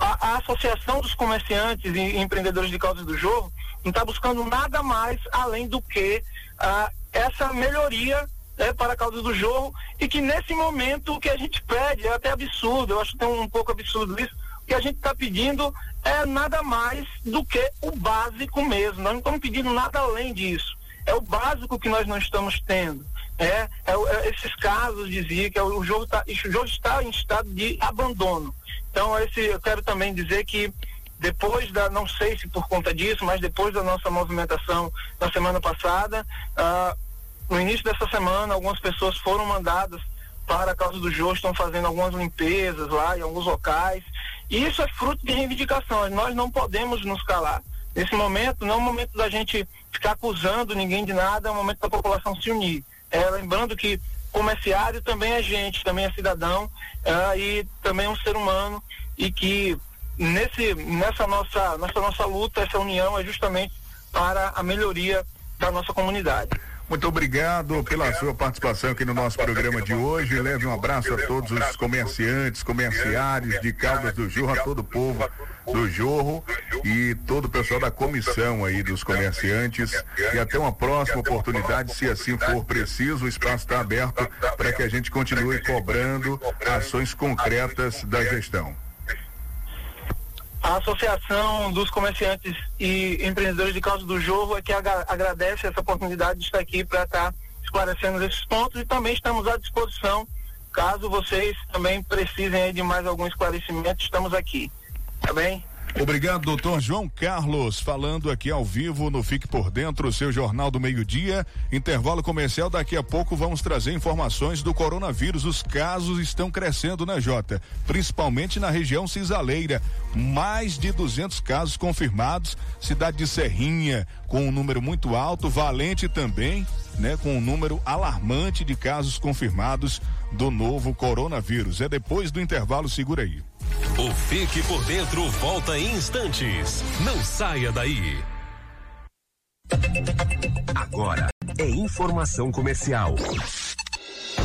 Speaker 11: a, a Associação dos Comerciantes e Empreendedores de Caldas do Jogo não está buscando nada mais além do que ah, essa melhoria né, para a causa do jogo e que nesse momento o que a gente pede é até absurdo, eu acho que um, um pouco absurdo isso, o que a gente está pedindo é nada mais do que o básico mesmo, nós não estamos pedindo nada além disso, é o básico que nós não estamos tendo. É, é, é esses casos dizia que é, o jogo, tá, o jogo está em estado de abandono. Então, esse, eu quero também dizer que depois da, não sei se por conta disso, mas depois da nossa movimentação na semana passada, ah, no início dessa semana, algumas pessoas foram mandadas para a causa do jogo, estão fazendo algumas limpezas lá em alguns locais. E isso é fruto de reivindicação. Nós não podemos nos calar. Nesse momento, não é o momento da gente ficar acusando ninguém de nada, é o momento da população se unir. É, lembrando que comerciário também é gente, também é cidadão é, e também é um ser humano e que nesse, nessa nossa, nessa nossa luta, essa união é justamente para a melhoria da nossa comunidade.
Speaker 1: Muito obrigado pela sua participação aqui no nosso programa de hoje. Leve um abraço a todos os comerciantes, comerciários de Caldas do Jorro, a todo o povo do Jorro e todo o pessoal da comissão aí dos comerciantes. E até uma próxima oportunidade, se assim for preciso, o espaço está aberto para que a gente continue cobrando ações concretas da gestão.
Speaker 11: A Associação dos Comerciantes e Empreendedores de Causa do Jorro é que agradece essa oportunidade de estar aqui para estar esclarecendo esses pontos e também estamos à disposição, caso vocês também precisem de mais algum esclarecimento, estamos aqui. Tá bem?
Speaker 1: Obrigado, doutor João Carlos, falando aqui ao vivo no Fique por Dentro, seu Jornal do Meio-Dia. Intervalo comercial, daqui a pouco vamos trazer informações do coronavírus. Os casos estão crescendo, né, Jota? Principalmente na região cisaleira. Mais de 200 casos confirmados. Cidade de Serrinha, com um número muito alto. Valente também, né, com um número alarmante de casos confirmados do novo coronavírus. É depois do intervalo, segura aí.
Speaker 9: O Fique por Dentro volta em instantes. Não saia daí.
Speaker 12: Agora é informação comercial.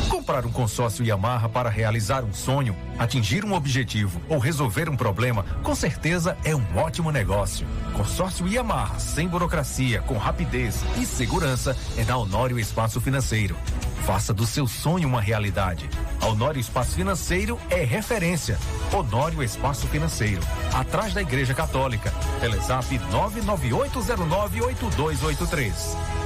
Speaker 13: Comprar um consórcio Yamaha para realizar um sonho, atingir um objetivo ou resolver um problema, com certeza é um ótimo negócio. Consórcio Yamaha, sem burocracia, com rapidez e segurança, é da Honório Espaço Financeiro. Faça do seu sonho uma realidade. A Honório Espaço Financeiro é referência. Honório Espaço Financeiro, atrás da Igreja Católica. Telezap 998098283.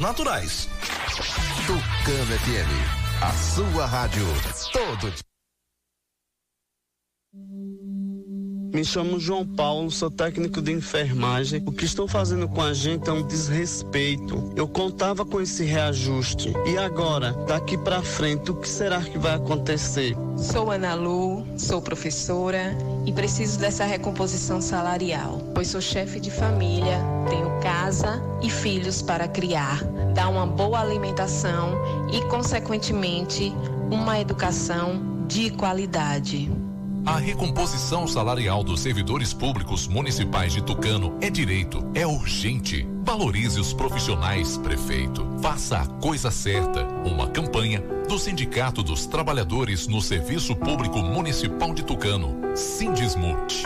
Speaker 6: naturais.
Speaker 12: Tucano FM, a sua rádio, todo dia.
Speaker 4: Me chamo João Paulo, sou técnico de enfermagem. O que estão fazendo com a gente é um desrespeito. Eu contava com esse reajuste. E agora, daqui para frente, o que será que vai acontecer?
Speaker 14: Sou Ana Lu, sou professora e preciso dessa recomposição salarial, pois sou chefe de família, tenho casa e filhos para criar, dar uma boa alimentação e, consequentemente, uma educação de qualidade.
Speaker 5: A recomposição salarial dos servidores públicos municipais de Tucano é direito, é urgente. Valorize os profissionais, prefeito. Faça a coisa certa. Uma campanha do Sindicato dos Trabalhadores no Serviço Público Municipal de Tucano. Sindismute.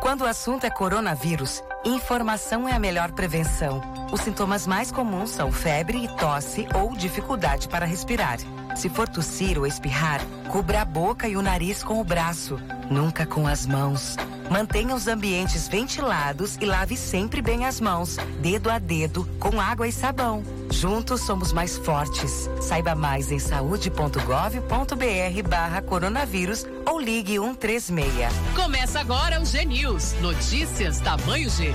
Speaker 15: Quando o assunto é coronavírus, informação é a melhor prevenção. Os sintomas mais comuns são febre e tosse ou dificuldade para respirar. Se for tossir ou espirrar, cubra a boca e o nariz com o braço, nunca com as mãos. Mantenha os ambientes ventilados e lave sempre bem as mãos, dedo a dedo, com água e sabão. Juntos somos mais fortes. Saiba mais em saúde.gov.br barra coronavírus ou ligue 136.
Speaker 7: Começa agora o G News. Notícias tamanho G.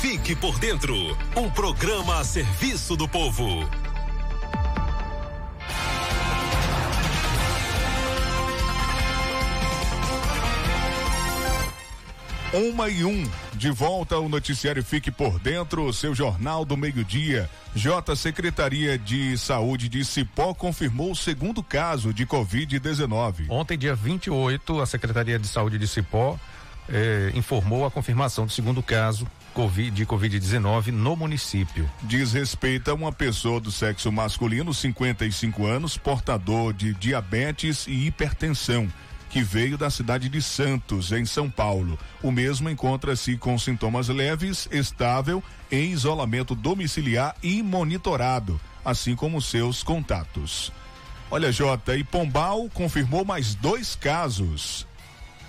Speaker 9: Fique por Dentro um programa a serviço do povo.
Speaker 1: Uma e um, de volta ao noticiário Fique por Dentro, seu jornal do meio-dia. J Secretaria de Saúde de Cipó confirmou o segundo caso de Covid-19.
Speaker 2: Ontem, dia 28, a Secretaria de Saúde de Cipó eh, informou a confirmação do segundo caso COVID, de Covid-19 no município.
Speaker 1: Diz respeito a uma pessoa do sexo masculino, 55 anos, portador de diabetes e hipertensão, que veio da cidade de Santos, em São Paulo. O mesmo encontra-se com sintomas leves, estável, em isolamento domiciliar e monitorado, assim como seus contatos. Olha, Jota, e Pombal confirmou mais dois casos.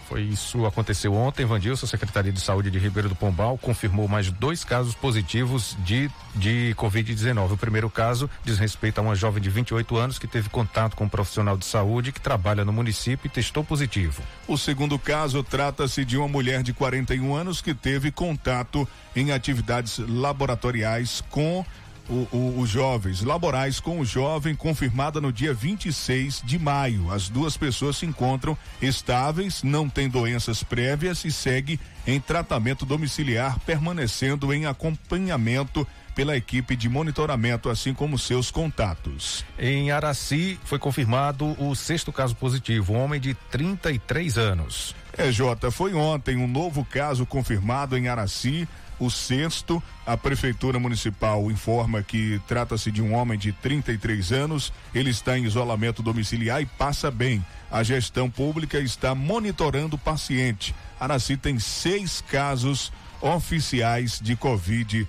Speaker 2: Foi isso aconteceu ontem. Vandilson, Secretaria de Saúde de Ribeiro do Pombal, confirmou mais dois casos positivos de, de Covid-19. O primeiro caso diz respeito a uma jovem de 28 anos que teve contato com um profissional de saúde que trabalha no município e testou positivo.
Speaker 1: O segundo caso trata-se de uma mulher de 41 anos que teve contato em atividades laboratoriais com o, o, os jovens laborais com o jovem confirmada no dia 26 de maio. As duas pessoas se encontram estáveis, não têm doenças prévias e segue em tratamento domiciliar, permanecendo em acompanhamento pela equipe de monitoramento, assim como seus contatos.
Speaker 2: Em Araci foi confirmado o sexto caso positivo, um homem de 33 anos.
Speaker 1: É, Jota, foi ontem um novo caso confirmado em Araci o sexto. A Prefeitura Municipal informa que trata-se de um homem de 33 anos. Ele está em isolamento domiciliar e passa bem. A gestão pública está monitorando o paciente. Araci tem seis casos oficiais de Covid-19.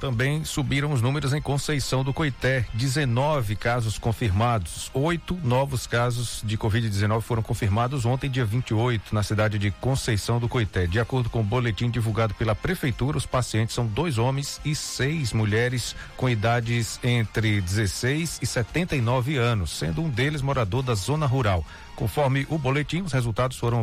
Speaker 2: Também subiram os números em Conceição do Coité, 19 casos confirmados. Oito novos casos de Covid-19 foram confirmados ontem, dia 28, na cidade de Conceição do Coité. De acordo com o boletim divulgado pela Prefeitura, os pacientes são dois homens e seis mulheres com idades entre 16 e 79 anos, sendo um deles morador da zona rural. Conforme o boletim, os resultados foram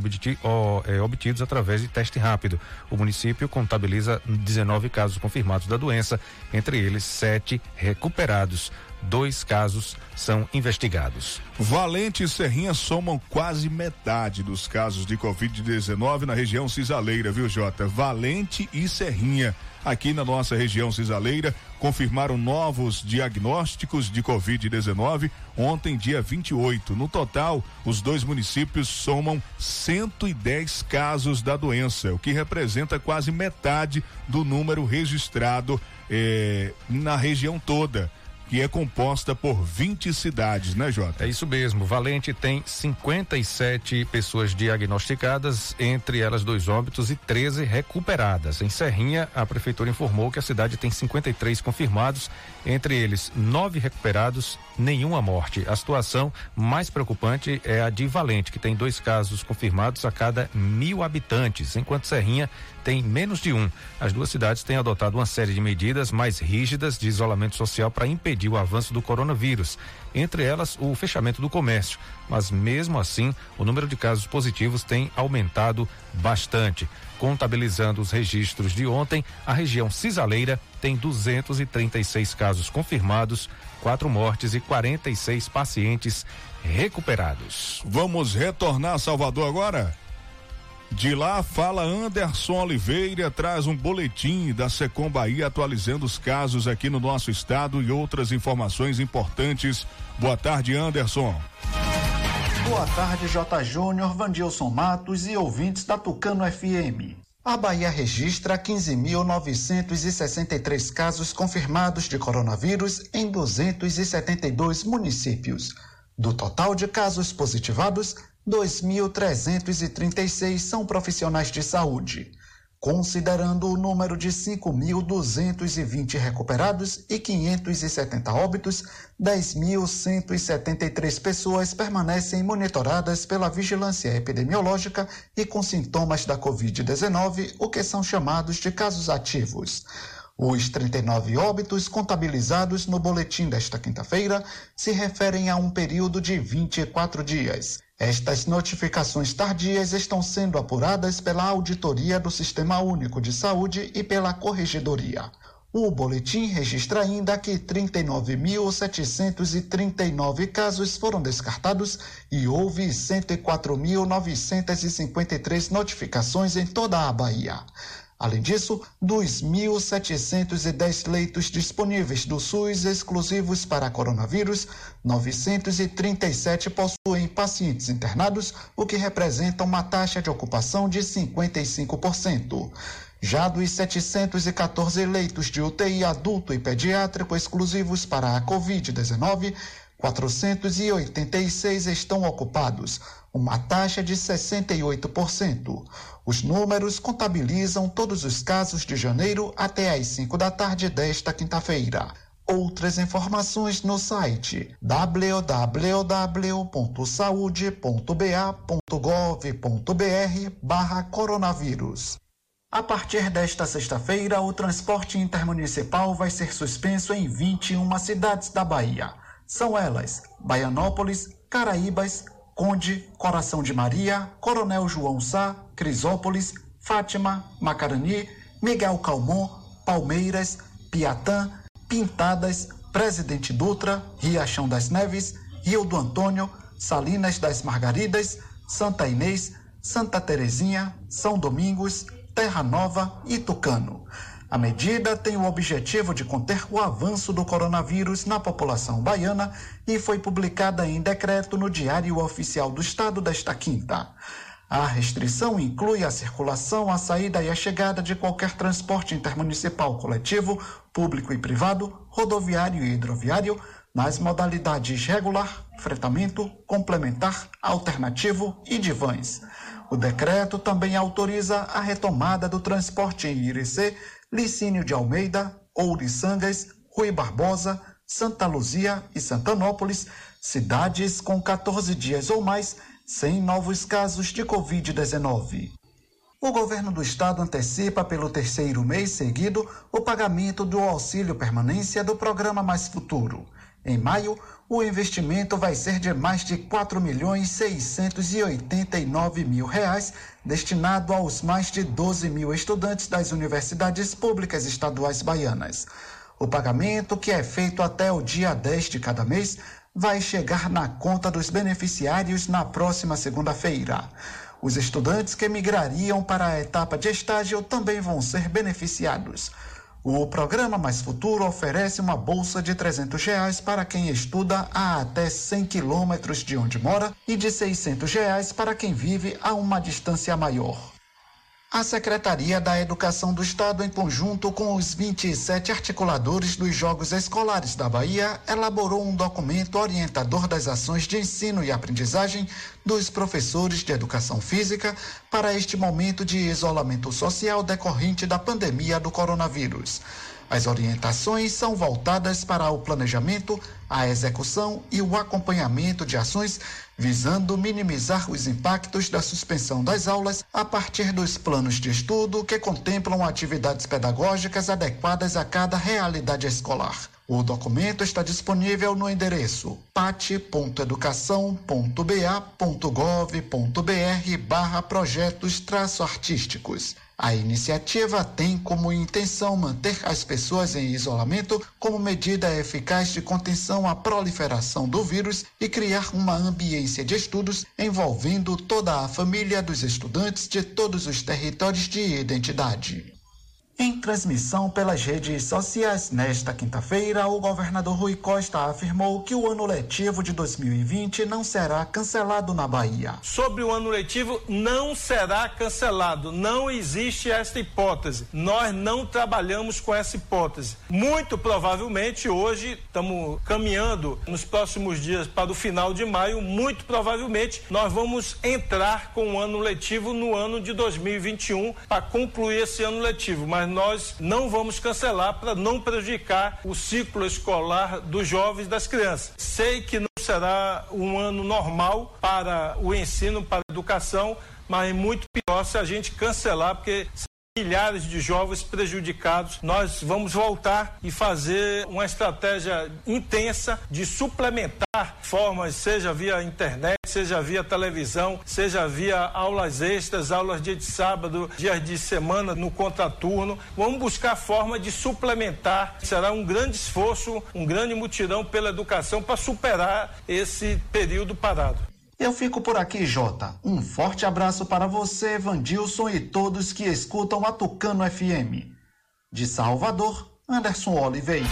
Speaker 2: é, obtidos através de teste rápido. O município contabiliza 19 casos confirmados da doença, entre eles sete recuperados. Dois casos são investigados.
Speaker 1: Valente e Serrinha somam quase metade dos casos de Covid-19 na região cisaleira, viu, Jota? Valente e Serrinha. Aqui na nossa região cisaleira, confirmaram novos diagnósticos de Covid-19 ontem, dia 28. No total, os dois municípios somam 110 casos da doença, o que representa quase metade do número registrado eh, na região toda que é composta por 20 cidades, né, Jota?
Speaker 2: É isso mesmo. Valente tem 57 pessoas diagnosticadas, entre elas dois óbitos e 13 recuperadas. Em Serrinha, a prefeitura informou que a cidade tem 53 confirmados, entre eles nove recuperados, nenhuma morte. A situação mais preocupante é a de Valente, que tem dois casos confirmados a cada mil habitantes, enquanto Serrinha tem menos de um. As duas cidades têm adotado uma série de medidas mais rígidas de isolamento social para impedir impedir o avanço do coronavírus, entre elas o fechamento do comércio. Mas mesmo assim, o número de casos positivos tem aumentado bastante. Contabilizando os registros de ontem, a região cisaleira tem 236 casos confirmados, quatro mortes e 46 pacientes recuperados.
Speaker 1: Vamos retornar a Salvador agora? De lá fala Anderson Oliveira, traz um boletim da Secom Bahia atualizando os casos aqui no nosso estado e outras informações importantes. Boa tarde, Anderson.
Speaker 16: Boa tarde, J. Júnior, Vandilson Matos e ouvintes da Tucano FM. A Bahia registra 15.963 casos confirmados de coronavírus em 272 municípios. Do total de casos positivados, 2.336 são profissionais de saúde. Considerando o número de 5.220 recuperados e 570 óbitos, 10.173 pessoas permanecem monitoradas pela vigilância epidemiológica e com sintomas da Covid-19, o que são chamados de casos ativos. Os 39 óbitos contabilizados no boletim desta quinta-feira se referem a um período de 24 dias. Estas notificações tardias estão sendo apuradas pela Auditoria do Sistema Único de Saúde e pela Corregedoria. O boletim registra ainda que 39.739 casos foram descartados e houve 104.953 notificações em toda a Bahia. Além disso, dos 1.710 leitos disponíveis do SUS exclusivos para coronavírus, 937 possuem pacientes internados, o que representa uma taxa de ocupação de 55%. Já dos 714 leitos de UTI adulto e pediátrico exclusivos para a Covid-19, 486 estão ocupados, uma taxa de 68%. Os números contabilizam todos os casos de janeiro até às 5 da tarde desta quinta-feira. Outras informações no site www.saude.ba.gov.br barra coronavírus. A partir desta sexta-feira, o transporte intermunicipal vai ser suspenso em 21 cidades da Bahia. São elas Baianópolis, Caraíbas, Conde, Coração de Maria, Coronel João Sá, Crisópolis, Fátima, Macarani, Miguel Calmon, Palmeiras, Piatã, Pintadas, Presidente Dutra, Riachão das Neves, Rio do Antônio, Salinas das Margaridas, Santa Inês, Santa Terezinha, São Domingos, Terra Nova e Tucano. A medida tem o objetivo de conter o avanço do coronavírus na população baiana e foi publicada em decreto no Diário Oficial do Estado desta quinta. A restrição inclui a circulação, a saída e a chegada de qualquer transporte intermunicipal coletivo, público e privado, rodoviário e hidroviário, nas modalidades regular, fretamento, complementar, alternativo e de vans. O decreto também autoriza a retomada do transporte em Irecê Licínio de Almeida, Ouriçangas, Rui Barbosa, Santa Luzia e Santanópolis, cidades com 14 dias ou mais sem novos casos de Covid-19. O governo do estado antecipa pelo terceiro mês seguido o pagamento do auxílio permanência do programa Mais Futuro. Em maio, o investimento vai ser de mais de 4 milhões 689 mil reais, destinado aos mais de 12 mil estudantes das universidades públicas estaduais baianas. O pagamento, que é feito até o dia 10 de cada mês, vai chegar na conta dos beneficiários na próxima segunda-feira. Os estudantes que migrariam para a etapa de estágio também vão ser beneficiados. O programa Mais Futuro oferece uma bolsa de 300 reais para quem estuda a até 100 quilômetros de onde mora e de 600 reais para quem vive a uma distância maior. A Secretaria da Educação do Estado, em conjunto com os 27 articuladores dos Jogos Escolares da Bahia, elaborou um documento orientador das ações de ensino e aprendizagem dos professores de educação física para este momento de isolamento social decorrente da pandemia do coronavírus. As orientações são voltadas para o planejamento, a execução e o acompanhamento de ações visando minimizar os impactos da suspensão das aulas a partir dos planos de estudo que contemplam atividades pedagógicas adequadas a cada realidade escolar. O documento está disponível no endereço pate.educação.ba.gov.br barra projetos traço artísticos. A iniciativa tem como intenção manter as pessoas em isolamento como medida eficaz de contenção à proliferação do vírus e criar uma ambiência de estudos envolvendo toda a família dos estudantes de todos os territórios de identidade. Em transmissão pelas redes sociais, nesta quinta-feira, o governador Rui Costa afirmou que o ano letivo de 2020 não será cancelado na Bahia.
Speaker 17: Sobre o ano letivo, não será cancelado. Não existe esta hipótese. Nós não trabalhamos com essa hipótese. Muito provavelmente, hoje, estamos caminhando nos próximos dias para o final de maio, muito provavelmente, nós vamos entrar com o ano letivo no ano de 2021 para concluir esse ano letivo. Mas nós não vamos cancelar para não prejudicar o ciclo escolar dos jovens das crianças. Sei que não será um ano normal para o ensino, para a educação, mas é muito pior se a gente cancelar, porque milhares de jovens prejudicados. Nós vamos voltar e fazer uma estratégia intensa de suplementar formas, seja via internet, seja via televisão, seja via aulas extras, aulas dia de sábado, dias de semana no contraturno. Vamos buscar forma de suplementar. Será um grande esforço, um grande mutirão pela educação para superar esse período parado.
Speaker 16: Eu fico por aqui, Jota. Um forte abraço para você, Vandilson e todos que escutam a Tucano FM. De Salvador, Anderson Oliveira.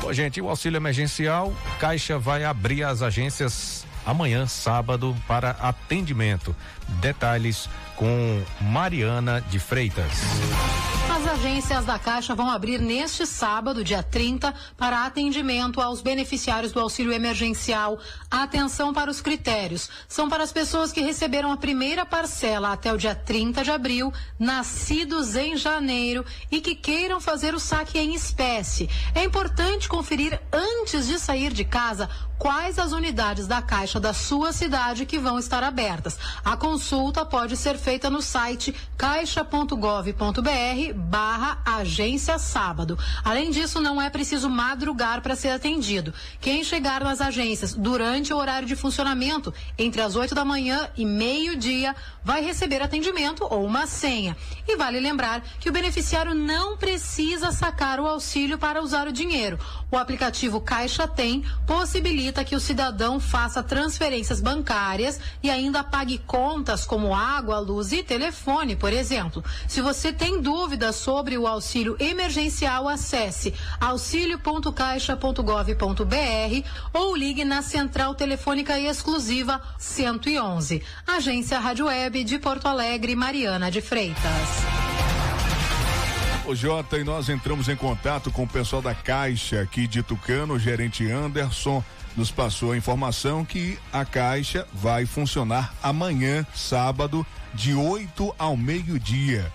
Speaker 2: Bom, gente, o auxílio emergencial, Caixa vai abrir as agências amanhã, sábado, para atendimento. Detalhes com Mariana de Freitas.
Speaker 18: As agências da Caixa vão abrir neste sábado, dia 30, para atendimento aos beneficiários do auxílio emergencial. Atenção para os critérios. São para as pessoas que receberam a primeira parcela até o dia 30 de abril, nascidos em janeiro e que queiram fazer o saque em espécie. É importante conferir antes de sair de casa quais as unidades da Caixa da sua cidade que vão estar abertas. A consulta pode ser feita no site caixa.gov.br barra agência sábado. Além disso, não é preciso madrugar para ser atendido. Quem chegar nas agências durante o horário de funcionamento, entre as 8 da manhã e meio-dia, vai receber atendimento ou uma senha. E vale lembrar que o beneficiário não precisa sacar o auxílio para usar o dinheiro. O aplicativo Caixa Tem possibilita que o cidadão faça transferências bancárias e ainda pague contas como água, luz e telefone, por exemplo. Se você tem dúvidas sobre o auxílio emergencial, acesse auxilio.caixa.gov.br ou ligue na central telefônica exclusiva 111. Agência Rádio Web de Porto Alegre, Mariana de Freitas.
Speaker 1: O Jota, e nós entramos em contato com o pessoal da Caixa aqui de Tucano, o gerente Anderson nos passou a informação que a Caixa vai funcionar amanhã, sábado, de 8 ao meio-dia,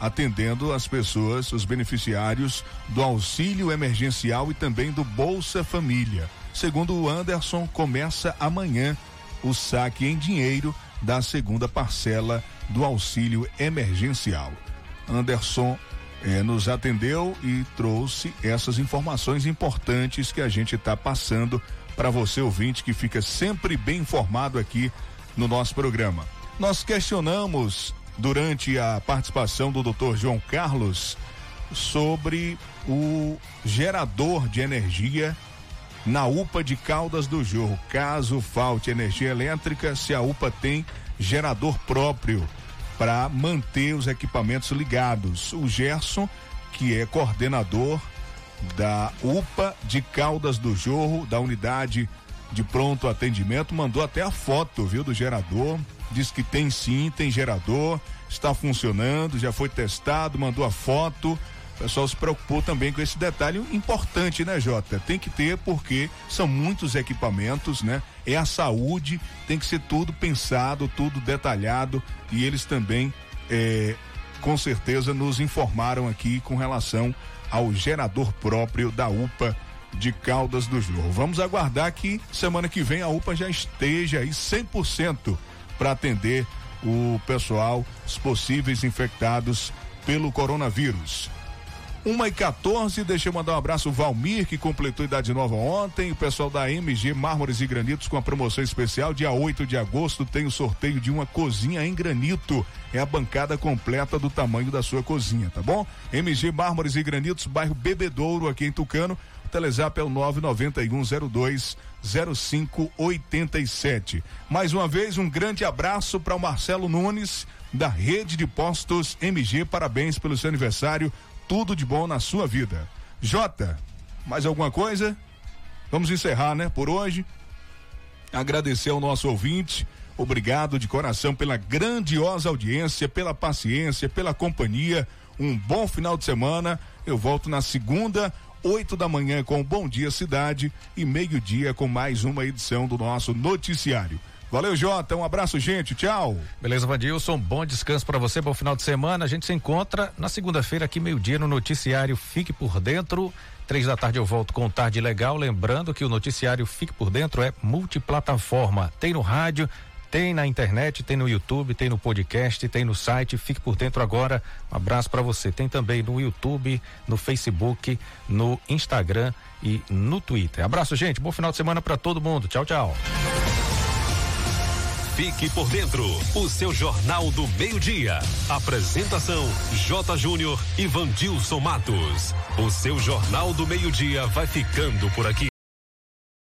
Speaker 1: atendendo as pessoas, os beneficiários do auxílio emergencial e também do Bolsa Família. Segundo o Anderson, começa amanhã o saque em dinheiro da segunda parcela do auxílio emergencial. Anderson eh, nos atendeu e trouxe essas informações importantes que a gente está passando para você ouvinte que fica sempre bem informado aqui no nosso programa. Nós questionamos durante a participação do Dr. João Carlos sobre o gerador de energia na UPA de Caldas do Jorro. Caso falte energia elétrica, se a UPA tem gerador próprio para manter os equipamentos ligados. O Gerson, que é coordenador da UPA de Caldas do Jorro, da unidade de pronto atendimento, mandou até a foto, viu, do gerador. Diz que tem sim, tem gerador, está funcionando, já foi testado, mandou a foto. O pessoal se preocupou também com esse detalhe importante, né, Jota? Tem que ter porque são muitos equipamentos, né? É a saúde, tem que ser tudo pensado, tudo detalhado e eles também, é, com certeza, nos informaram aqui com relação ao gerador próprio da UPA de Caldas do Jorro. Vamos aguardar que semana que vem a UPA já esteja aí 100% para atender o pessoal, os possíveis infectados pelo coronavírus. 1 e 14, deixa eu mandar um abraço ao Valmir, que completou idade nova ontem. O pessoal da MG Mármores e Granitos com a promoção especial. Dia 8 de agosto tem o sorteio de uma cozinha em granito. É a bancada completa do tamanho da sua cozinha, tá bom? MG Mármores e Granitos, bairro Bebedouro, aqui em Tucano. Telezap é o 99102 0587. Mais uma vez, um grande abraço para o Marcelo Nunes, da Rede de Postos MG. Parabéns pelo seu aniversário tudo de bom na sua vida. Jota, mais alguma coisa? Vamos encerrar, né? Por hoje. Agradecer ao nosso ouvinte. Obrigado de coração pela grandiosa audiência, pela paciência, pela companhia. Um bom final de semana. Eu volto na segunda, oito da manhã com Bom Dia Cidade e meio-dia com mais uma edição do nosso noticiário. Valeu, Jota. Um abraço, gente. Tchau.
Speaker 2: Beleza, Vandilson. Bom descanso para você, bom final de semana. A gente se encontra na segunda-feira, aqui, meio-dia, no noticiário Fique por Dentro. Três da tarde eu volto com Tarde Legal. Lembrando que o noticiário Fique por Dentro é multiplataforma. Tem no rádio, tem na internet, tem no YouTube, tem no podcast, tem no site. Fique por dentro agora. Um abraço para você. Tem também no YouTube, no Facebook, no Instagram e no Twitter. Abraço, gente. Bom final de semana para todo mundo. Tchau, tchau.
Speaker 9: Fique por dentro, o seu Jornal do Meio-Dia. Apresentação: J. Júnior e Vandilson Matos. O seu Jornal do Meio-Dia vai ficando por aqui.